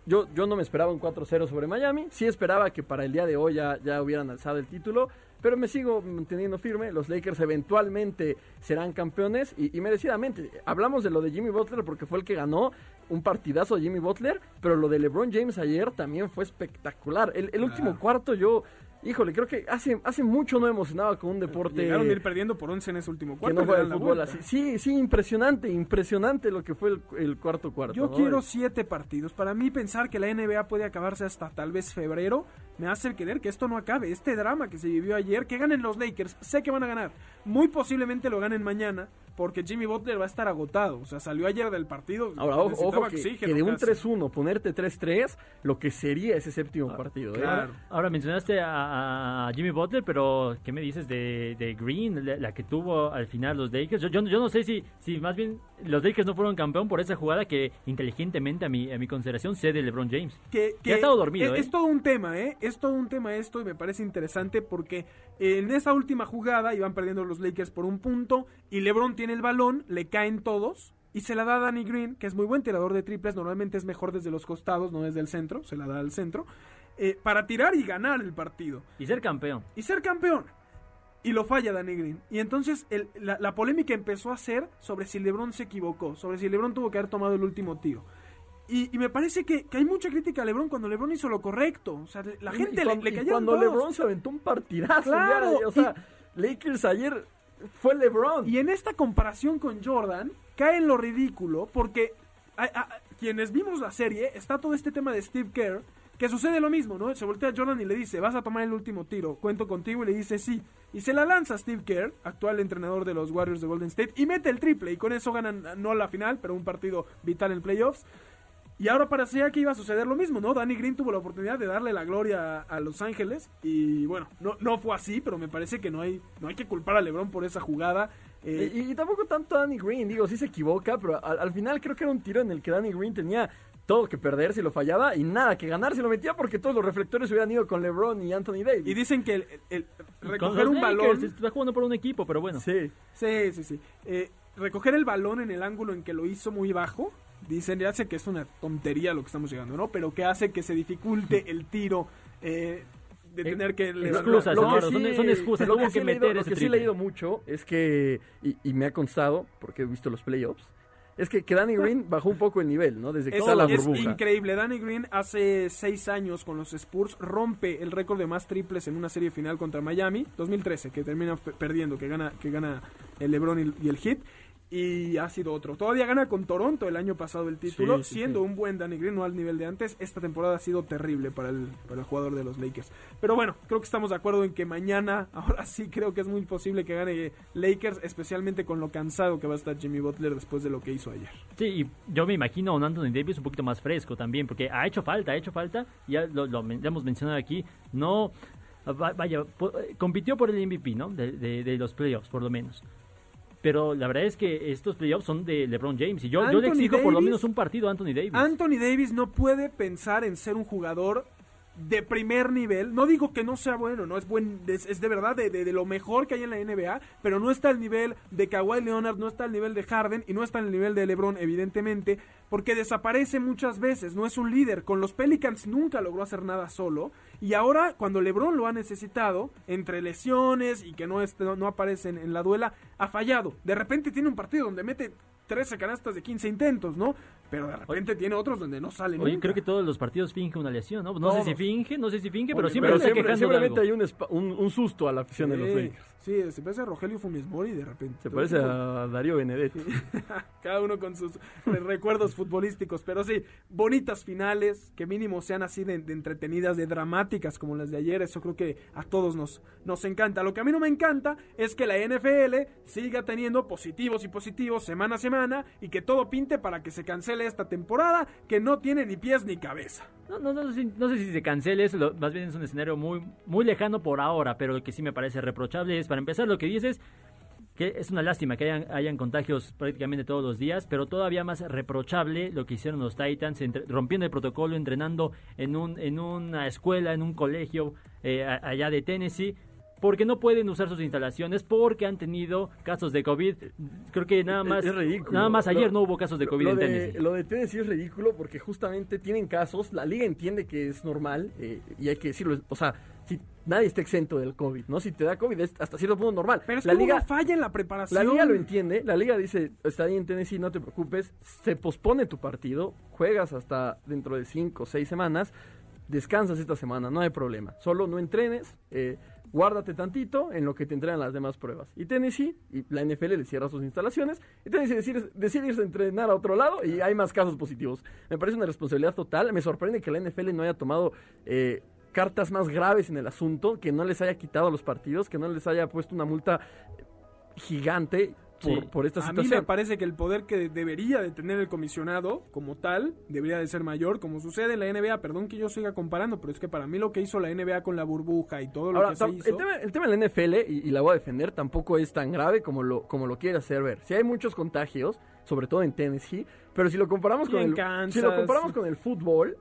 yo, yo no me esperaba un 4-0 sobre Miami. Sí esperaba que para el día de hoy ya, ya hubieran alzado el título. Pero me sigo manteniendo firme. Los Lakers eventualmente serán campeones y, y merecidamente. Hablamos de lo de Jimmy Butler porque fue el que ganó un partidazo de Jimmy Butler. Pero lo de LeBron James ayer también fue espectacular. El, el último cuarto yo... híjole, creo que hace, hace mucho no emocionaba con un deporte Llegaron a ir perdiendo por 11 en ese último que cuarto. no le juega dan el fútbol así. Sí, sí, impresionante, impresionante lo que fue el, el cuarto cuarto. Yo ¿no? quiero siete partidos. Para mí pensar que la NBA puede acabarse hasta tal vez febrero me hace querer que esto no acabe. Este drama que se vivió ayer, que ganen los Lakers, sé que van a ganar. Muy posiblemente lo ganen mañana porque Jimmy Butler va a estar agotado. O sea, salió ayer del partido. Ahora, ojo, ojo que, oxígeno que de un casi. 3-1 ponerte 3-3, lo que sería ese séptimo partido. ¿eh? claro. Ahora mencionaste a, a Jimmy Butler, pero ¿qué me dices de, de Green, la, la que tuvo al final los Lakers? Yo, yo, yo no sé si, si más bien los Lakers no fueron campeón por esa jugada que inteligentemente a mi, a mi consideración sé de LeBron James. que, ha estado dormido, es, ¿eh? es todo un tema, ¿eh? Es todo un tema esto y me parece interesante porque en esa última jugada iban perdiendo los Lakers por un punto y LeBron tiene el balón, le caen todos y se la da a Danny Green, que es muy buen tirador de triples, normalmente es mejor desde los costados, no desde el centro, se la da al centro, eh, para tirar y ganar el partido Y ser campeón. y ser campeón. Y lo falla Danny Green. Y entonces el- la, la polémica empezó a ser sobre si LeBron se equivocó, sobre si LeBron tuvo que haber tomado el último tiro. Y, y me parece que, que hay mucha crítica a LeBron cuando LeBron hizo lo correcto. O sea, la Y- gente y le, cuando, le y cayeron cuando todos. LeBron se aventó un partidazo. Claro, ya, o sea, Lakers ayer fue LeBron. Y en esta comparación con Jordan, cae en lo ridículo porque a- a- quienes vimos la serie, está todo este tema de Steve Kerr, que sucede lo mismo, ¿no? Se voltea a Jordan y le dice, vas a tomar el último tiro, cuento contigo, y le dice sí. Y se la lanza Steve Kerr, actual entrenador de los Warriors de Golden State, y mete el triple, y con eso ganan, no la final, pero un partido vital en playoffs. Y ahora parecía que iba a suceder lo mismo, ¿no? Danny Green tuvo la oportunidad de darle la gloria a, Los Ángeles y bueno, no, no fue así, pero me parece que no hay, no hay que culpar a LeBron por esa jugada. Eh, Y, y tampoco tanto Danny Green, digo, sí se equivoca, pero al, al final creo que era un tiro en el que Danny Green tenía todo que perder si lo fallaba y nada que ganar si lo metía porque todos los reflectores hubieran ido con LeBron y Anthony Davis. y dicen que el, recoger un Lakers, balón... Está jugando por un equipo, pero bueno. Sí. Sí, sí, sí. Eh, recoger el balón en el ángulo en que lo hizo muy bajo, dicen, ya sé que es una tontería lo que estamos llegando, ¿no? Pero que hace que se dificulte el tiro eh, de Eh, tener que... exclusas, lo- ¿no? lo- Claro, son- son excusas, lo que sí que he leído- Lo que sí he leído mucho es que, y, y me ha constado, porque he visto los playoffs, es que, que Danny Green bajó un poco el nivel, ¿no? Desde que Es, está la es burbuja. increíble. Danny Green hace seis años con los Spurs rompe el récord de más triples en una serie final contra Miami, 2013, que termina pe- perdiendo, que gana, que gana el LeBron y, y el Heat. Y ha sido otro. Todavía gana con Toronto el año pasado el título, Sí, sí, siendo sí. un buen Danny Green, no al nivel de antes. Esta temporada ha sido terrible para el, para el jugador de los Lakers. Pero bueno, creo que estamos de acuerdo en que mañana, ahora sí creo que es muy posible que gane Lakers, especialmente con lo cansado que va a estar Jimmy Butler después de lo que hizo ayer. Sí, y yo me imagino a un Anthony Davis un poquito más fresco también, porque ha hecho falta, ha hecho falta, ya lo, lo ya hemos mencionado aquí, no, va- vaya, eh, compitió por el MVP, ¿no? De, de- de los playoffs, por lo menos. Pero la verdad es que estos playoffs son de LeBron James y yo, yo le exijo por lo menos un partido a Anthony Davis. Anthony Davis no puede pensar en ser un jugador de primer nivel. No digo que no sea bueno, no es buen, es, de verdad de, de- lo mejor que hay en la NBA, pero no está al nivel de Kawhi Leonard, no está al nivel de Harden y no está al nivel de LeBron, evidentemente, porque desaparece muchas veces, no es un líder. Con los Pelicans nunca logró hacer nada solo y ahora cuando LeBron lo ha necesitado, entre lesiones y que no, es- no, aparece en la duela, ha fallado. De repente tiene un partido donde mete 13 canastas de 15 intentos, ¿no? Pero de repente tiene otros donde no sale Oye, nunca. creo que todos los partidos finge una lesión, ¿no? No sé si finge, no sé si finge, pero siempre Pero siempre, algo. hay un, un, un susto a la afición de los Lakers. Sí, se parece a Rogelio Funes Mori de repente. Se parece a Darío Benedetti. Cada uno con sus re- recuerdos futbolísticos. Pero sí, bonitas finales, que mínimo sean así de, de entretenidas, de dramáticas como las de ayer. Eso creo que a todos nos, nos encanta. Lo que a mí no me encanta es que la NFL siga teniendo positivos y positivos semana a semana y que todo pinte para que se cancele esta temporada que no tiene ni pies ni cabeza. No, no, no, sé, si- no sé si se cancele eso, más bien es un escenario muy, muy lejano por ahora, pero lo que sí me parece reprochable es, para empezar, lo que dices, que es una lástima que hayan, hayan contagios prácticamente todos los días, pero todavía más reprochable lo que hicieron los Titans, entre- rompiendo el protocolo, entrenando en, un, en una escuela, en un colegio eh, allá de Tennessee. Porque no pueden usar sus instalaciones, porque han tenido casos de COVID. Creo que nada más, es ridículo. nada más ayer Lo- no hubo casos de COVID en de, Tennessee. Lo de Tennessee es ridículo porque justamente tienen casos, la liga entiende que es normal eh, y hay que decirlo, o sea, si nadie está exento del COVID, ¿no? Si te da COVID es hasta cierto punto normal. Pero es la que liga, falla en la preparación. la liga lo entiende, la liga dice, está ahí en Tennessee, no te preocupes, se pospone tu partido, juegas hasta dentro de cinco o seis semanas, descansas esta semana, no hay problema. Solo no entrenes, eh, guárdate tantito en lo que te entrenan las demás pruebas. Y Tennessee, y la NFL le cierra sus instalaciones, y Tennessee decide, decide irse a entrenar a otro lado y hay más casos positivos. Me parece una responsabilidad total. Me sorprende que la NFL no haya tomado eh, cartas más graves en el asunto, que no les haya quitado los partidos, que no les haya puesto una multa gigante por, Sí. por esta A mí situación. me parece que el poder que debería de tener el comisionado como tal debería de ser mayor, como sucede en la NBA. Perdón que yo siga comparando, pero es que para mí lo que hizo la NBA con la burbuja y todo lo que se hizo... el, tema, el tema de la NFL, y, y la voy a defender, tampoco es tan grave como lo, como lo quiere hacer ver. Si hay muchos contagios, sobre todo en Tennessee, pero si lo comparamos con el Kansas. si lo comparamos con el fútbol,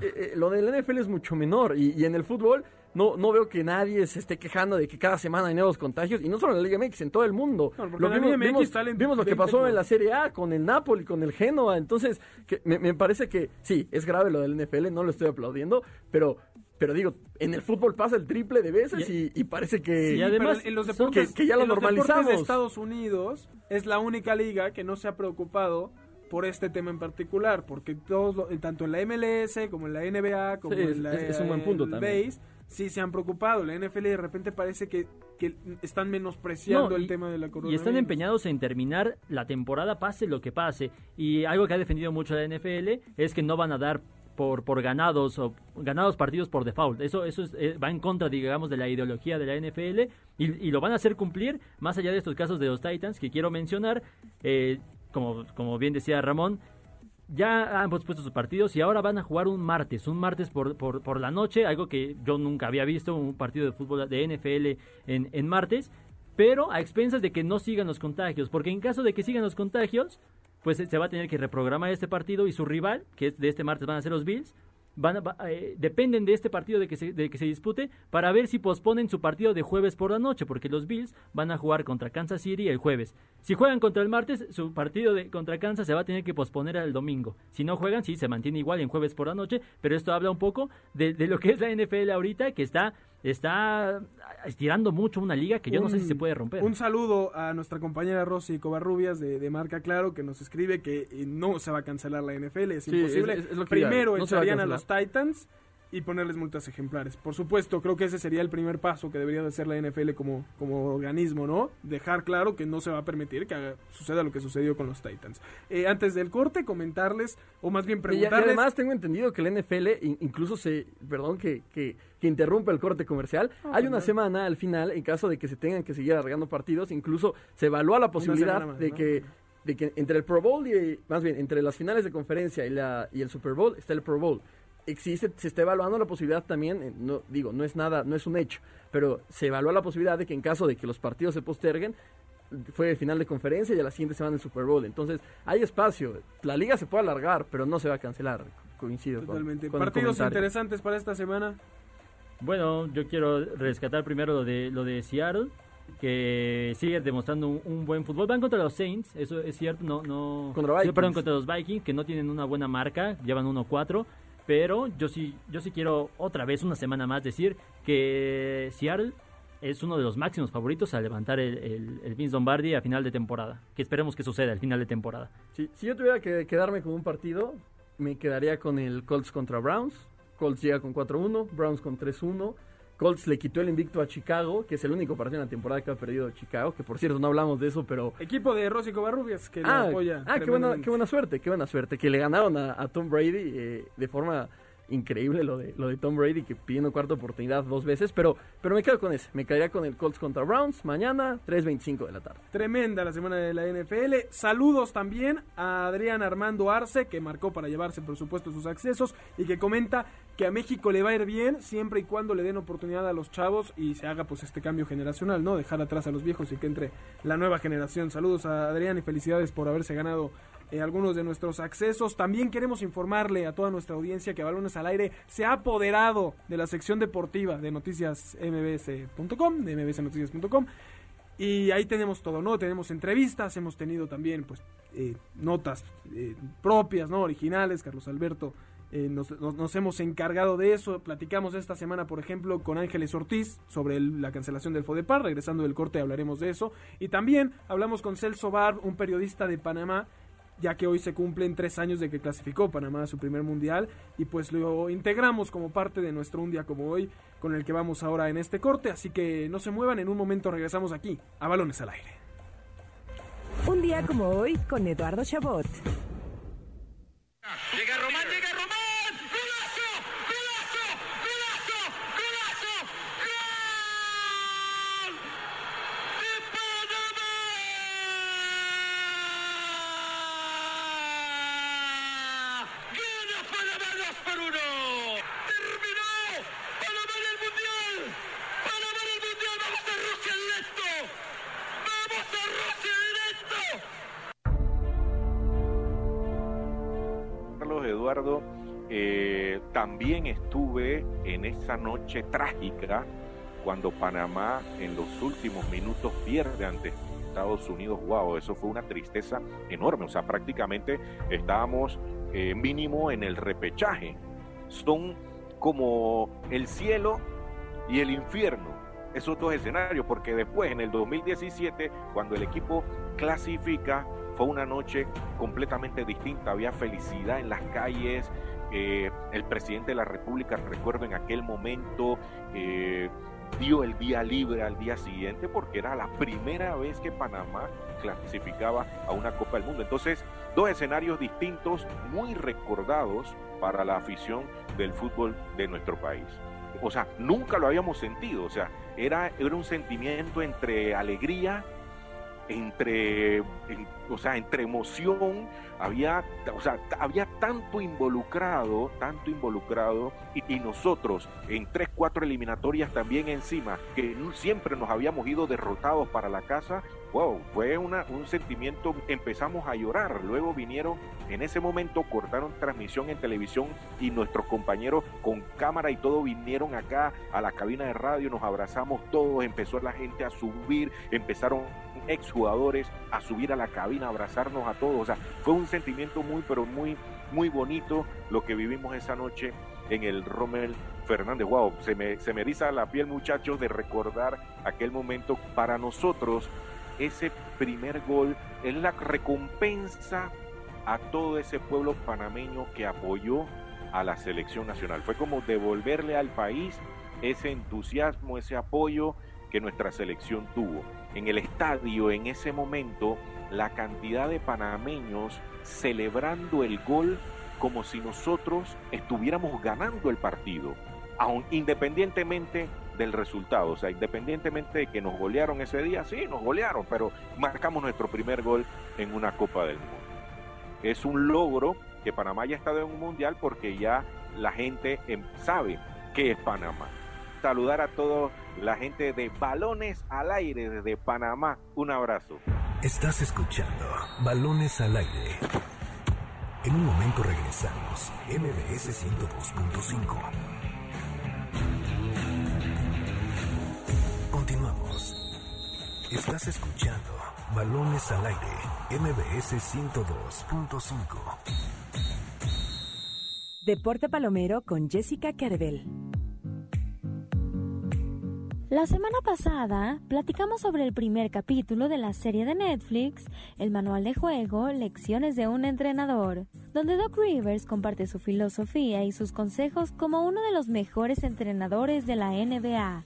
eh, lo del NFL es mucho menor. Y, y en el fútbol no, no veo que nadie se esté quejando de que cada semana hay nuevos contagios, y no solo en la Liga MX, en todo el mundo. No, Lo vimos, MX vimos- vimos lo que 20 pasó en la Serie A con el Napoli, con el Genoa. Entonces, que me, me parece que sí, es grave lo del NFL, no lo estoy aplaudiendo, pero... Pero digo, en el fútbol pasa el triple de veces y, y parece que... Y además, en los son- deportes, que- que ya lo en los deportes normalizamos. de Estados Unidos es la única liga que no se ha preocupado por este tema en particular, porque todos, lo- tanto en la MLS como en la NBA, como Sí, en la es- es un buen punto el también. base, sí se han preocupado. La NFL de repente parece que, que están menospreciando No, el y- tema de la Y coronavirus. están empeñados en terminar la temporada, pase lo que pase. Y algo que ha defendido mucho la NFL es que no van a dar por, por ganados o ganados partidos por default. Eso, eso es, eh, va en contra, digamos, de la ideología de la NFL y, y lo van a hacer cumplir más allá de estos casos de los Titans que quiero mencionar. eh, como, como bien decía Ramón, ya han pospuesto sus partidos y ahora van a jugar un martes, un martes por, por, por la noche, algo que yo nunca había visto, un partido de fútbol de NFL en, en martes, pero a expensas de que no sigan los contagios, porque en caso de que sigan los contagios, pues se va a tener que reprogramar este partido y su rival, que es de este martes van a ser los Bills, van a- eh, dependen de este partido de que, se, de que se dispute para ver si posponen su partido de jueves por la noche, porque los Bills van a jugar contra Kansas City el jueves. Si juegan contra el martes, su partido de, contra Kansas se va a tener que posponer al domingo. Si no juegan, sí, se mantiene igual en jueves por la noche, pero esto habla un poco de, de lo que es la NFL ahorita, que está, está estirando mucho una liga que yo no sé si se puede romper. Un saludo a nuestra compañera Rosy Covarrubias de, de Marca Claro que nos escribe que eh, no se va a cancelar la NFL, es Sí, imposible. es- lo que Primero no a echarían a, los Titans y ponerles multas ejemplares. Por supuesto, creo que ese sería el primer paso que debería de hacer la NFL como, como organismo, ¿no? Dejar claro que no se va a permitir que haga- suceda lo que sucedió con los Titans. Eh, antes del corte, comentarles, o más bien Y, y preguntarles... además tengo entendido que la NFL in- incluso se, perdón que, que, que interrumpa el corte comercial, hay una semana al final, en caso de que se tengan que seguir alargando partidos, incluso se evalúa la posibilidad más, de ¿no? que de que entre el Pro Bowl y más bien entre las finales de conferencia y la y el Super Bowl está el Pro Bowl. Existe, se está evaluando la posibilidad también, eh, no digo, no es nada, no es un hecho, pero se evalúa la posibilidad de que en caso de que los partidos se posterguen, fue el final de conferencia y a la siguiente semana el Super Bowl. Entonces, hay espacio. La liga se puede alargar, pero no se va a cancelar. Coincido con- Totalmente. con, Partidos interesantes para esta semana. Bueno, yo quiero rescatar primero lo de lo de Seattle, que sigue demostrando un, un buen fútbol. Van contra los Saints, eso es cierto, no no Contra sí, perdón, contra los Vikings que no tienen una buena marca, llevan 1-4, pero yo sí yo sí quiero otra vez una semana más decir que Seattle es uno de los máximos favoritos a levantar el, el, el Vince Lombardi a final de temporada, que esperemos que suceda al final de temporada. Si, si yo tuviera que quedarme con un partido, me quedaría con el Colts contra Browns. Colts llega con 4-1, Browns con 3-1. Colts le quitó el invicto a Chicago, que es el único partido en la temporada que ha perdido Chicago, que por cierto no hablamos de eso, pero... Equipo de Rosy Covarrubias que lo Ah, apoya. ah, qué, buena, qué buena suerte, qué buena suerte. Que le ganaron a, a Tom Brady eh, de forma increíble lo de, lo de Tom Brady, que pidiendo cuarta oportunidad dos veces, pero, pero me quedo con ese. Me quedaría con el Colts contra Browns mañana, 3.25 de la tarde. Tremenda la semana de la NFL. Saludos también a Adrián Armando Arce, que marcó para llevarse, por supuesto, sus accesos y que comenta que a México le va a ir bien siempre y cuando le den oportunidad a los chavos y se haga pues este cambio generacional, ¿no? Dejar atrás a los viejos y que entre la nueva generación. Saludos a Adrián y felicidades por haberse ganado eh, algunos de nuestros accesos. También queremos informarle a toda nuestra audiencia que Balones al Aire se ha apoderado de la sección deportiva de noticias mbs.com, de mbsnoticias.com. Y ahí tenemos todo, ¿no? Tenemos entrevistas, hemos tenido también, pues, eh, notas eh, propias, ¿no? Originales. Carlos Alberto nos, hemos encargado de eso. Platicamos esta semana, por ejemplo, con Ángeles Ortiz sobre el- la cancelación del FODEPAR. Regresando del corte hablaremos de eso. Y también hablamos con Celso Bar, un periodista de Panamá, ya que hoy se cumplen tres años de que clasificó Panamá a su primer mundial y pues lo integramos como parte de nuestro un día como hoy con el que vamos ahora en este corte, así que no se muevan, en un momento regresamos aquí a Balones al Aire. Un día como hoy con Eduardo Chabot. Llega esa noche trágica cuando Panamá en los últimos minutos pierde ante Estados Unidos. Wow, eso fue una tristeza enorme. O sea, prácticamente estábamos eh, mínimo en el repechaje. Son como el cielo y el infierno, esos dos escenarios, porque después en el 2017, cuando el equipo clasifica, fue una noche completamente distinta, había felicidad en las calles, el presidente de la República, recuerdo en aquel momento, eh, dio el día libre al día siguiente porque era la primera vez que Panamá clasificaba a una Copa del Mundo. Entonces, dos escenarios distintos, muy recordados para la afición del fútbol de nuestro país. O sea, nunca lo habíamos sentido, o sea, era, era un sentimiento entre alegría, entre, en- o sea, entre emoción, había, o sea, había tanto involucrado, tanto involucrado, y, y nosotros en tres, cuatro eliminatorias también encima, que siempre nos habíamos ido derrotados para la casa, wow, fue una, un sentimiento, empezamos a llorar, luego vinieron, en ese momento cortaron transmisión en televisión y nuestros compañeros con cámara y todo vinieron acá a la cabina de radio, nos abrazamos todos, empezó la gente a subir, empezaron exjugadores a subir a la cabina, a abrazarnos a todos, o sea, fue un sentimiento muy, pero muy, muy bonito lo que vivimos esa noche en el Rommel Fernández. Wow, se me, se me eriza la piel, muchachos, de recordar aquel momento. Para nosotros, ese primer gol es la recompensa a todo ese pueblo panameño que apoyó a la selección nacional. Fue como devolverle al país ese entusiasmo, ese apoyo que nuestra selección tuvo. En el estadio, en ese momento, la cantidad de panameños celebrando el gol como si nosotros estuviéramos ganando el partido, aun independientemente del resultado, o sea, independientemente de que nos golearon ese día, sí, nos golearon, pero marcamos nuestro primer gol en una Copa del Mundo. Es un logro que Panamá ya ha estado en un mundial porque ya la gente em- sabe qué es Panamá. Saludar a toda la gente de Balones al Aire desde Panamá. Un abrazo. Estás escuchando Balones al Aire. En un momento regresamos. MBS 102.5. Estás escuchando Balones al Aire. MBS 102.5. Deporte Palomero con Jessica Carvel. La semana pasada platicamos sobre el primer capítulo de la serie de Netflix, el manual de juego Lecciones de un entrenador, donde Doc Rivers comparte su filosofía y sus consejos como uno de los mejores entrenadores de la NBA.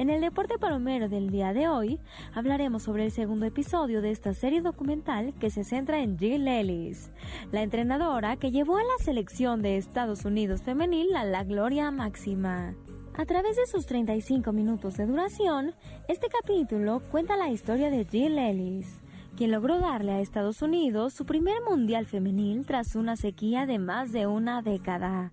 En el Deporte Palomero del día de hoy hablaremos sobre el segundo episodio de esta serie documental que se centra en Jill Ellis, la entrenadora que llevó a la selección de Estados Unidos femenil a la gloria máxima. A través de sus 35 minutos de duración, este capítulo cuenta la historia de Jill Ellis, quien logró darle a Estados Unidos su primer mundial femenil tras una sequía de más de una década.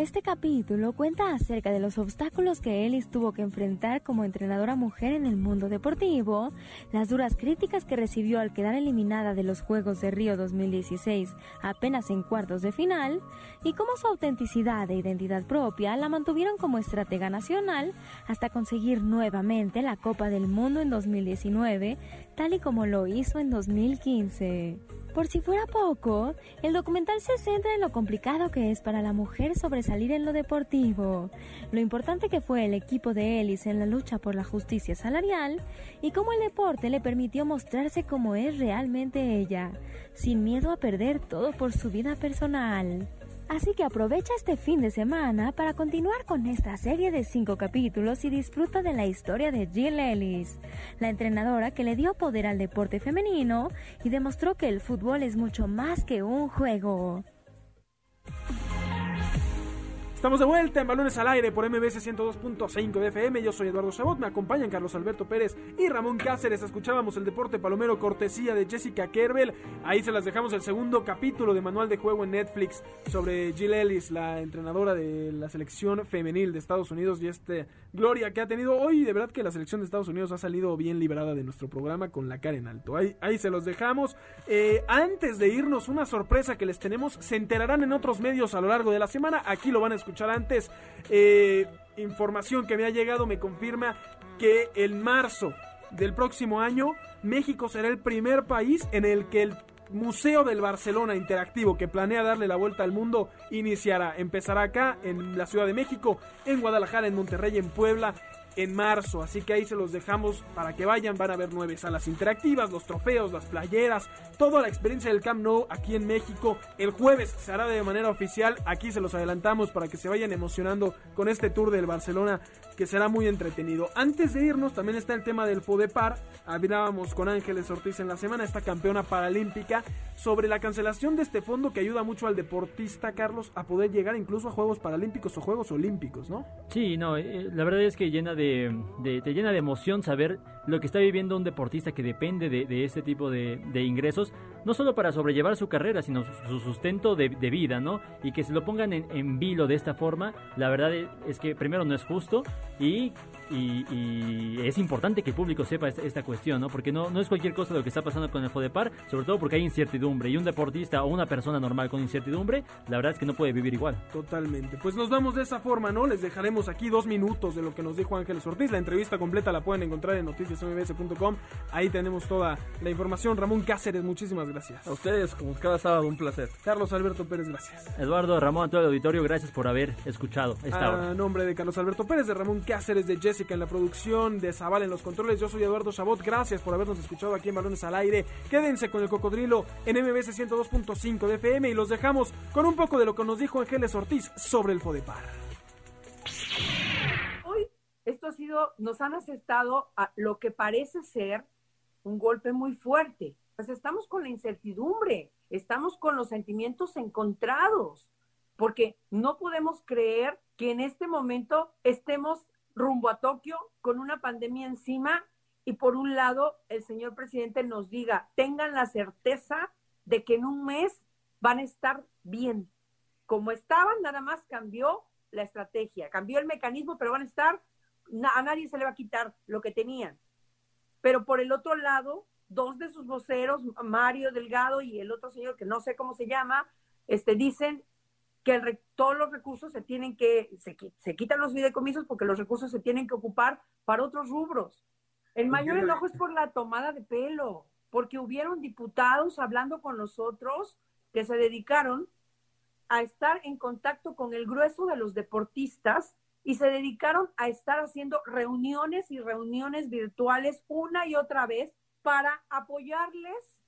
Este capítulo cuenta acerca de los obstáculos que Ellis tuvo que enfrentar como entrenadora mujer en el mundo deportivo, las duras críticas que recibió al quedar eliminada de los Juegos de Río 2016 apenas en cuartos de final, y cómo su autenticidad e identidad propia la mantuvieron como estratega nacional hasta conseguir nuevamente la Copa del Mundo en 2019, tal y como lo hizo en 2015. Por si fuera poco, el documental se centra en lo complicado que es para la mujer sobresalir en lo deportivo, lo importante que fue el equipo de Ellis en la lucha por la justicia salarial y cómo el deporte le permitió mostrarse como es realmente ella, sin miedo a perder todo por su vida personal. Así que aprovecha este fin de semana para continuar con esta serie de cinco capítulos y disfruta de la historia de Jill Ellis, la entrenadora que le dio poder al deporte femenino y demostró que el fútbol es mucho más que un juego. Estamos de vuelta en Balones al Aire por MBS 102.5 de FM. Yo soy Eduardo Chabot, me acompañan Carlos Alberto Pérez y Ramón Cáceres. Escuchábamos el deporte palomero cortesía de Jessica Kerbel. Ahí se las dejamos el segundo capítulo de manual de juego en Netflix sobre Jill Ellis, la entrenadora de la selección femenil de Estados Unidos y este gloria que ha tenido hoy. De verdad que la selección de Estados Unidos ha salido bien librada de nuestro programa con la cara en alto. Ahí, ahí se los dejamos. Eh, antes de irnos, una sorpresa que les tenemos. Se enterarán en otros medios a lo largo de la semana. Aquí lo van a escuchar antes. Eh, información que me ha llegado me confirma que en marzo del próximo año México será el primer país en el que el Museo del Barcelona Interactivo, que planea darle la vuelta al mundo, iniciará. Empezará acá, en la Ciudad de México, en Guadalajara, en Monterrey, en Puebla, en marzo. Así que ahí se los dejamos para que vayan. Van a ver nueve salas interactivas, los trofeos, las playeras, toda la experiencia del Camp Nou aquí en México. El jueves se hará de manera oficial. Aquí se los adelantamos para que se vayan emocionando con este tour del Barcelona que será muy entretenido. Antes de irnos, también está el tema del Fodepar. Hablábamos con Ángeles Ortiz en la semana, esta campeona paralímpica, sobre la cancelación de este fondo que ayuda mucho al deportista, Carlos, a poder llegar incluso a Juegos Paralímpicos o Juegos Olímpicos, ¿no? Sí, no, eh, la verdad es que llena de, de- te llena de emoción saber lo que está viviendo un deportista que depende de, de este tipo de, de ingresos, no solo para sobrellevar su carrera, sino su, su sustento de, vida, ¿no? Y que se lo pongan en, en vilo de esta forma, la verdad es que primero no es justo y, y- y es importante que el público sepa esta, esta cuestión, ¿no? Porque no, no es cualquier cosa lo que está pasando con el Fodepar, sobre todo porque hay incertidumbre y un deportista o una persona normal con incertidumbre, la verdad es que no puede vivir igual. Totalmente. Pues nos vamos de esa forma, ¿no? Les dejaremos aquí dos minutos de lo que nos dijo Ángeles Ortiz. La entrevista completa la pueden encontrar en noticiasmbs.com. Ahí tenemos toda la información. Ramón Cáceres, muchísimas gracias. A ustedes, como cada sábado, un placer. Carlos Alberto Pérez, gracias. Eduardo, Ramón, a todo el auditorio, gracias por haber escuchado esta hora. A nombre de Carlos Alberto Pérez, de Ramón Cáceres, de Jessica en la producción, de Zaval en los controles, yo soy Eduardo Chabot. Gracias por habernos escuchado aquí en Balones al Aire. Quédense con el cocodrilo en MBS 102.5 de FM y los dejamos con un poco de lo que nos dijo Ángeles Ortiz sobre el Fodepar. Hoy esto ha sido, nos han aceptado a lo que parece ser un golpe muy fuerte. Pues estamos con la incertidumbre, estamos con los sentimientos encontrados, porque no podemos creer que en este momento estemos rumbo a Tokio con una pandemia encima y por un lado el señor presidente nos diga, tengan la certeza de que en un mes van a estar bien. Como estaban, nada más cambió la estrategia, cambió el mecanismo, pero van a estar, a nadie se le va a quitar lo que tenían. Pero por el otro lado, dos de sus voceros, Mario Delgado y el otro señor que no sé cómo se llama, este, dicen que el todos los recursos se tienen que, se, se quitan los fideicomisos porque los recursos se tienen que ocupar para otros rubros. El mayor enojo es por la tomada de pelo, porque hubieron diputados hablando con nosotros que se dedicaron a estar en contacto con el grueso de los deportistas y se dedicaron a estar haciendo reuniones y reuniones virtuales una y otra vez para apoyarles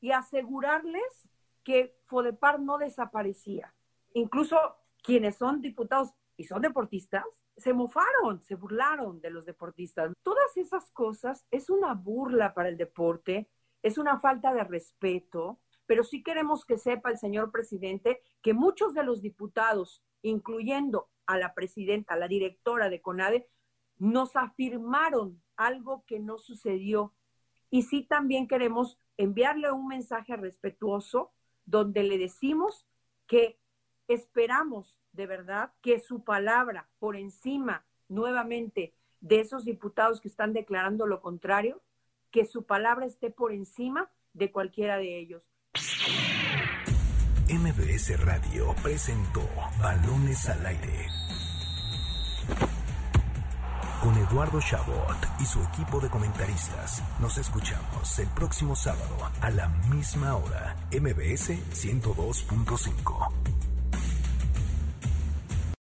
y asegurarles que Fodepar no desaparecía. Incluso quienes son diputados y son deportistas se mofaron, se burlaron de los deportistas. Todas esas cosas es una burla para el deporte, es una falta de respeto, pero sí queremos que sepa el señor presidente que muchos de los diputados, incluyendo a la presidenta, a la directora de CONADE, nos afirmaron algo que no sucedió. Y sí también queremos enviarle un mensaje respetuoso donde le decimos que esperamos de verdad que su palabra por encima nuevamente de esos diputados que están declarando lo contrario, que su palabra esté por encima de cualquiera de ellos. MBS Radio presentó Balones al Aire. con Eduardo Chabot y su equipo de comentaristas. Nos escuchamos el próximo sábado a la misma hora. MBS 102.5.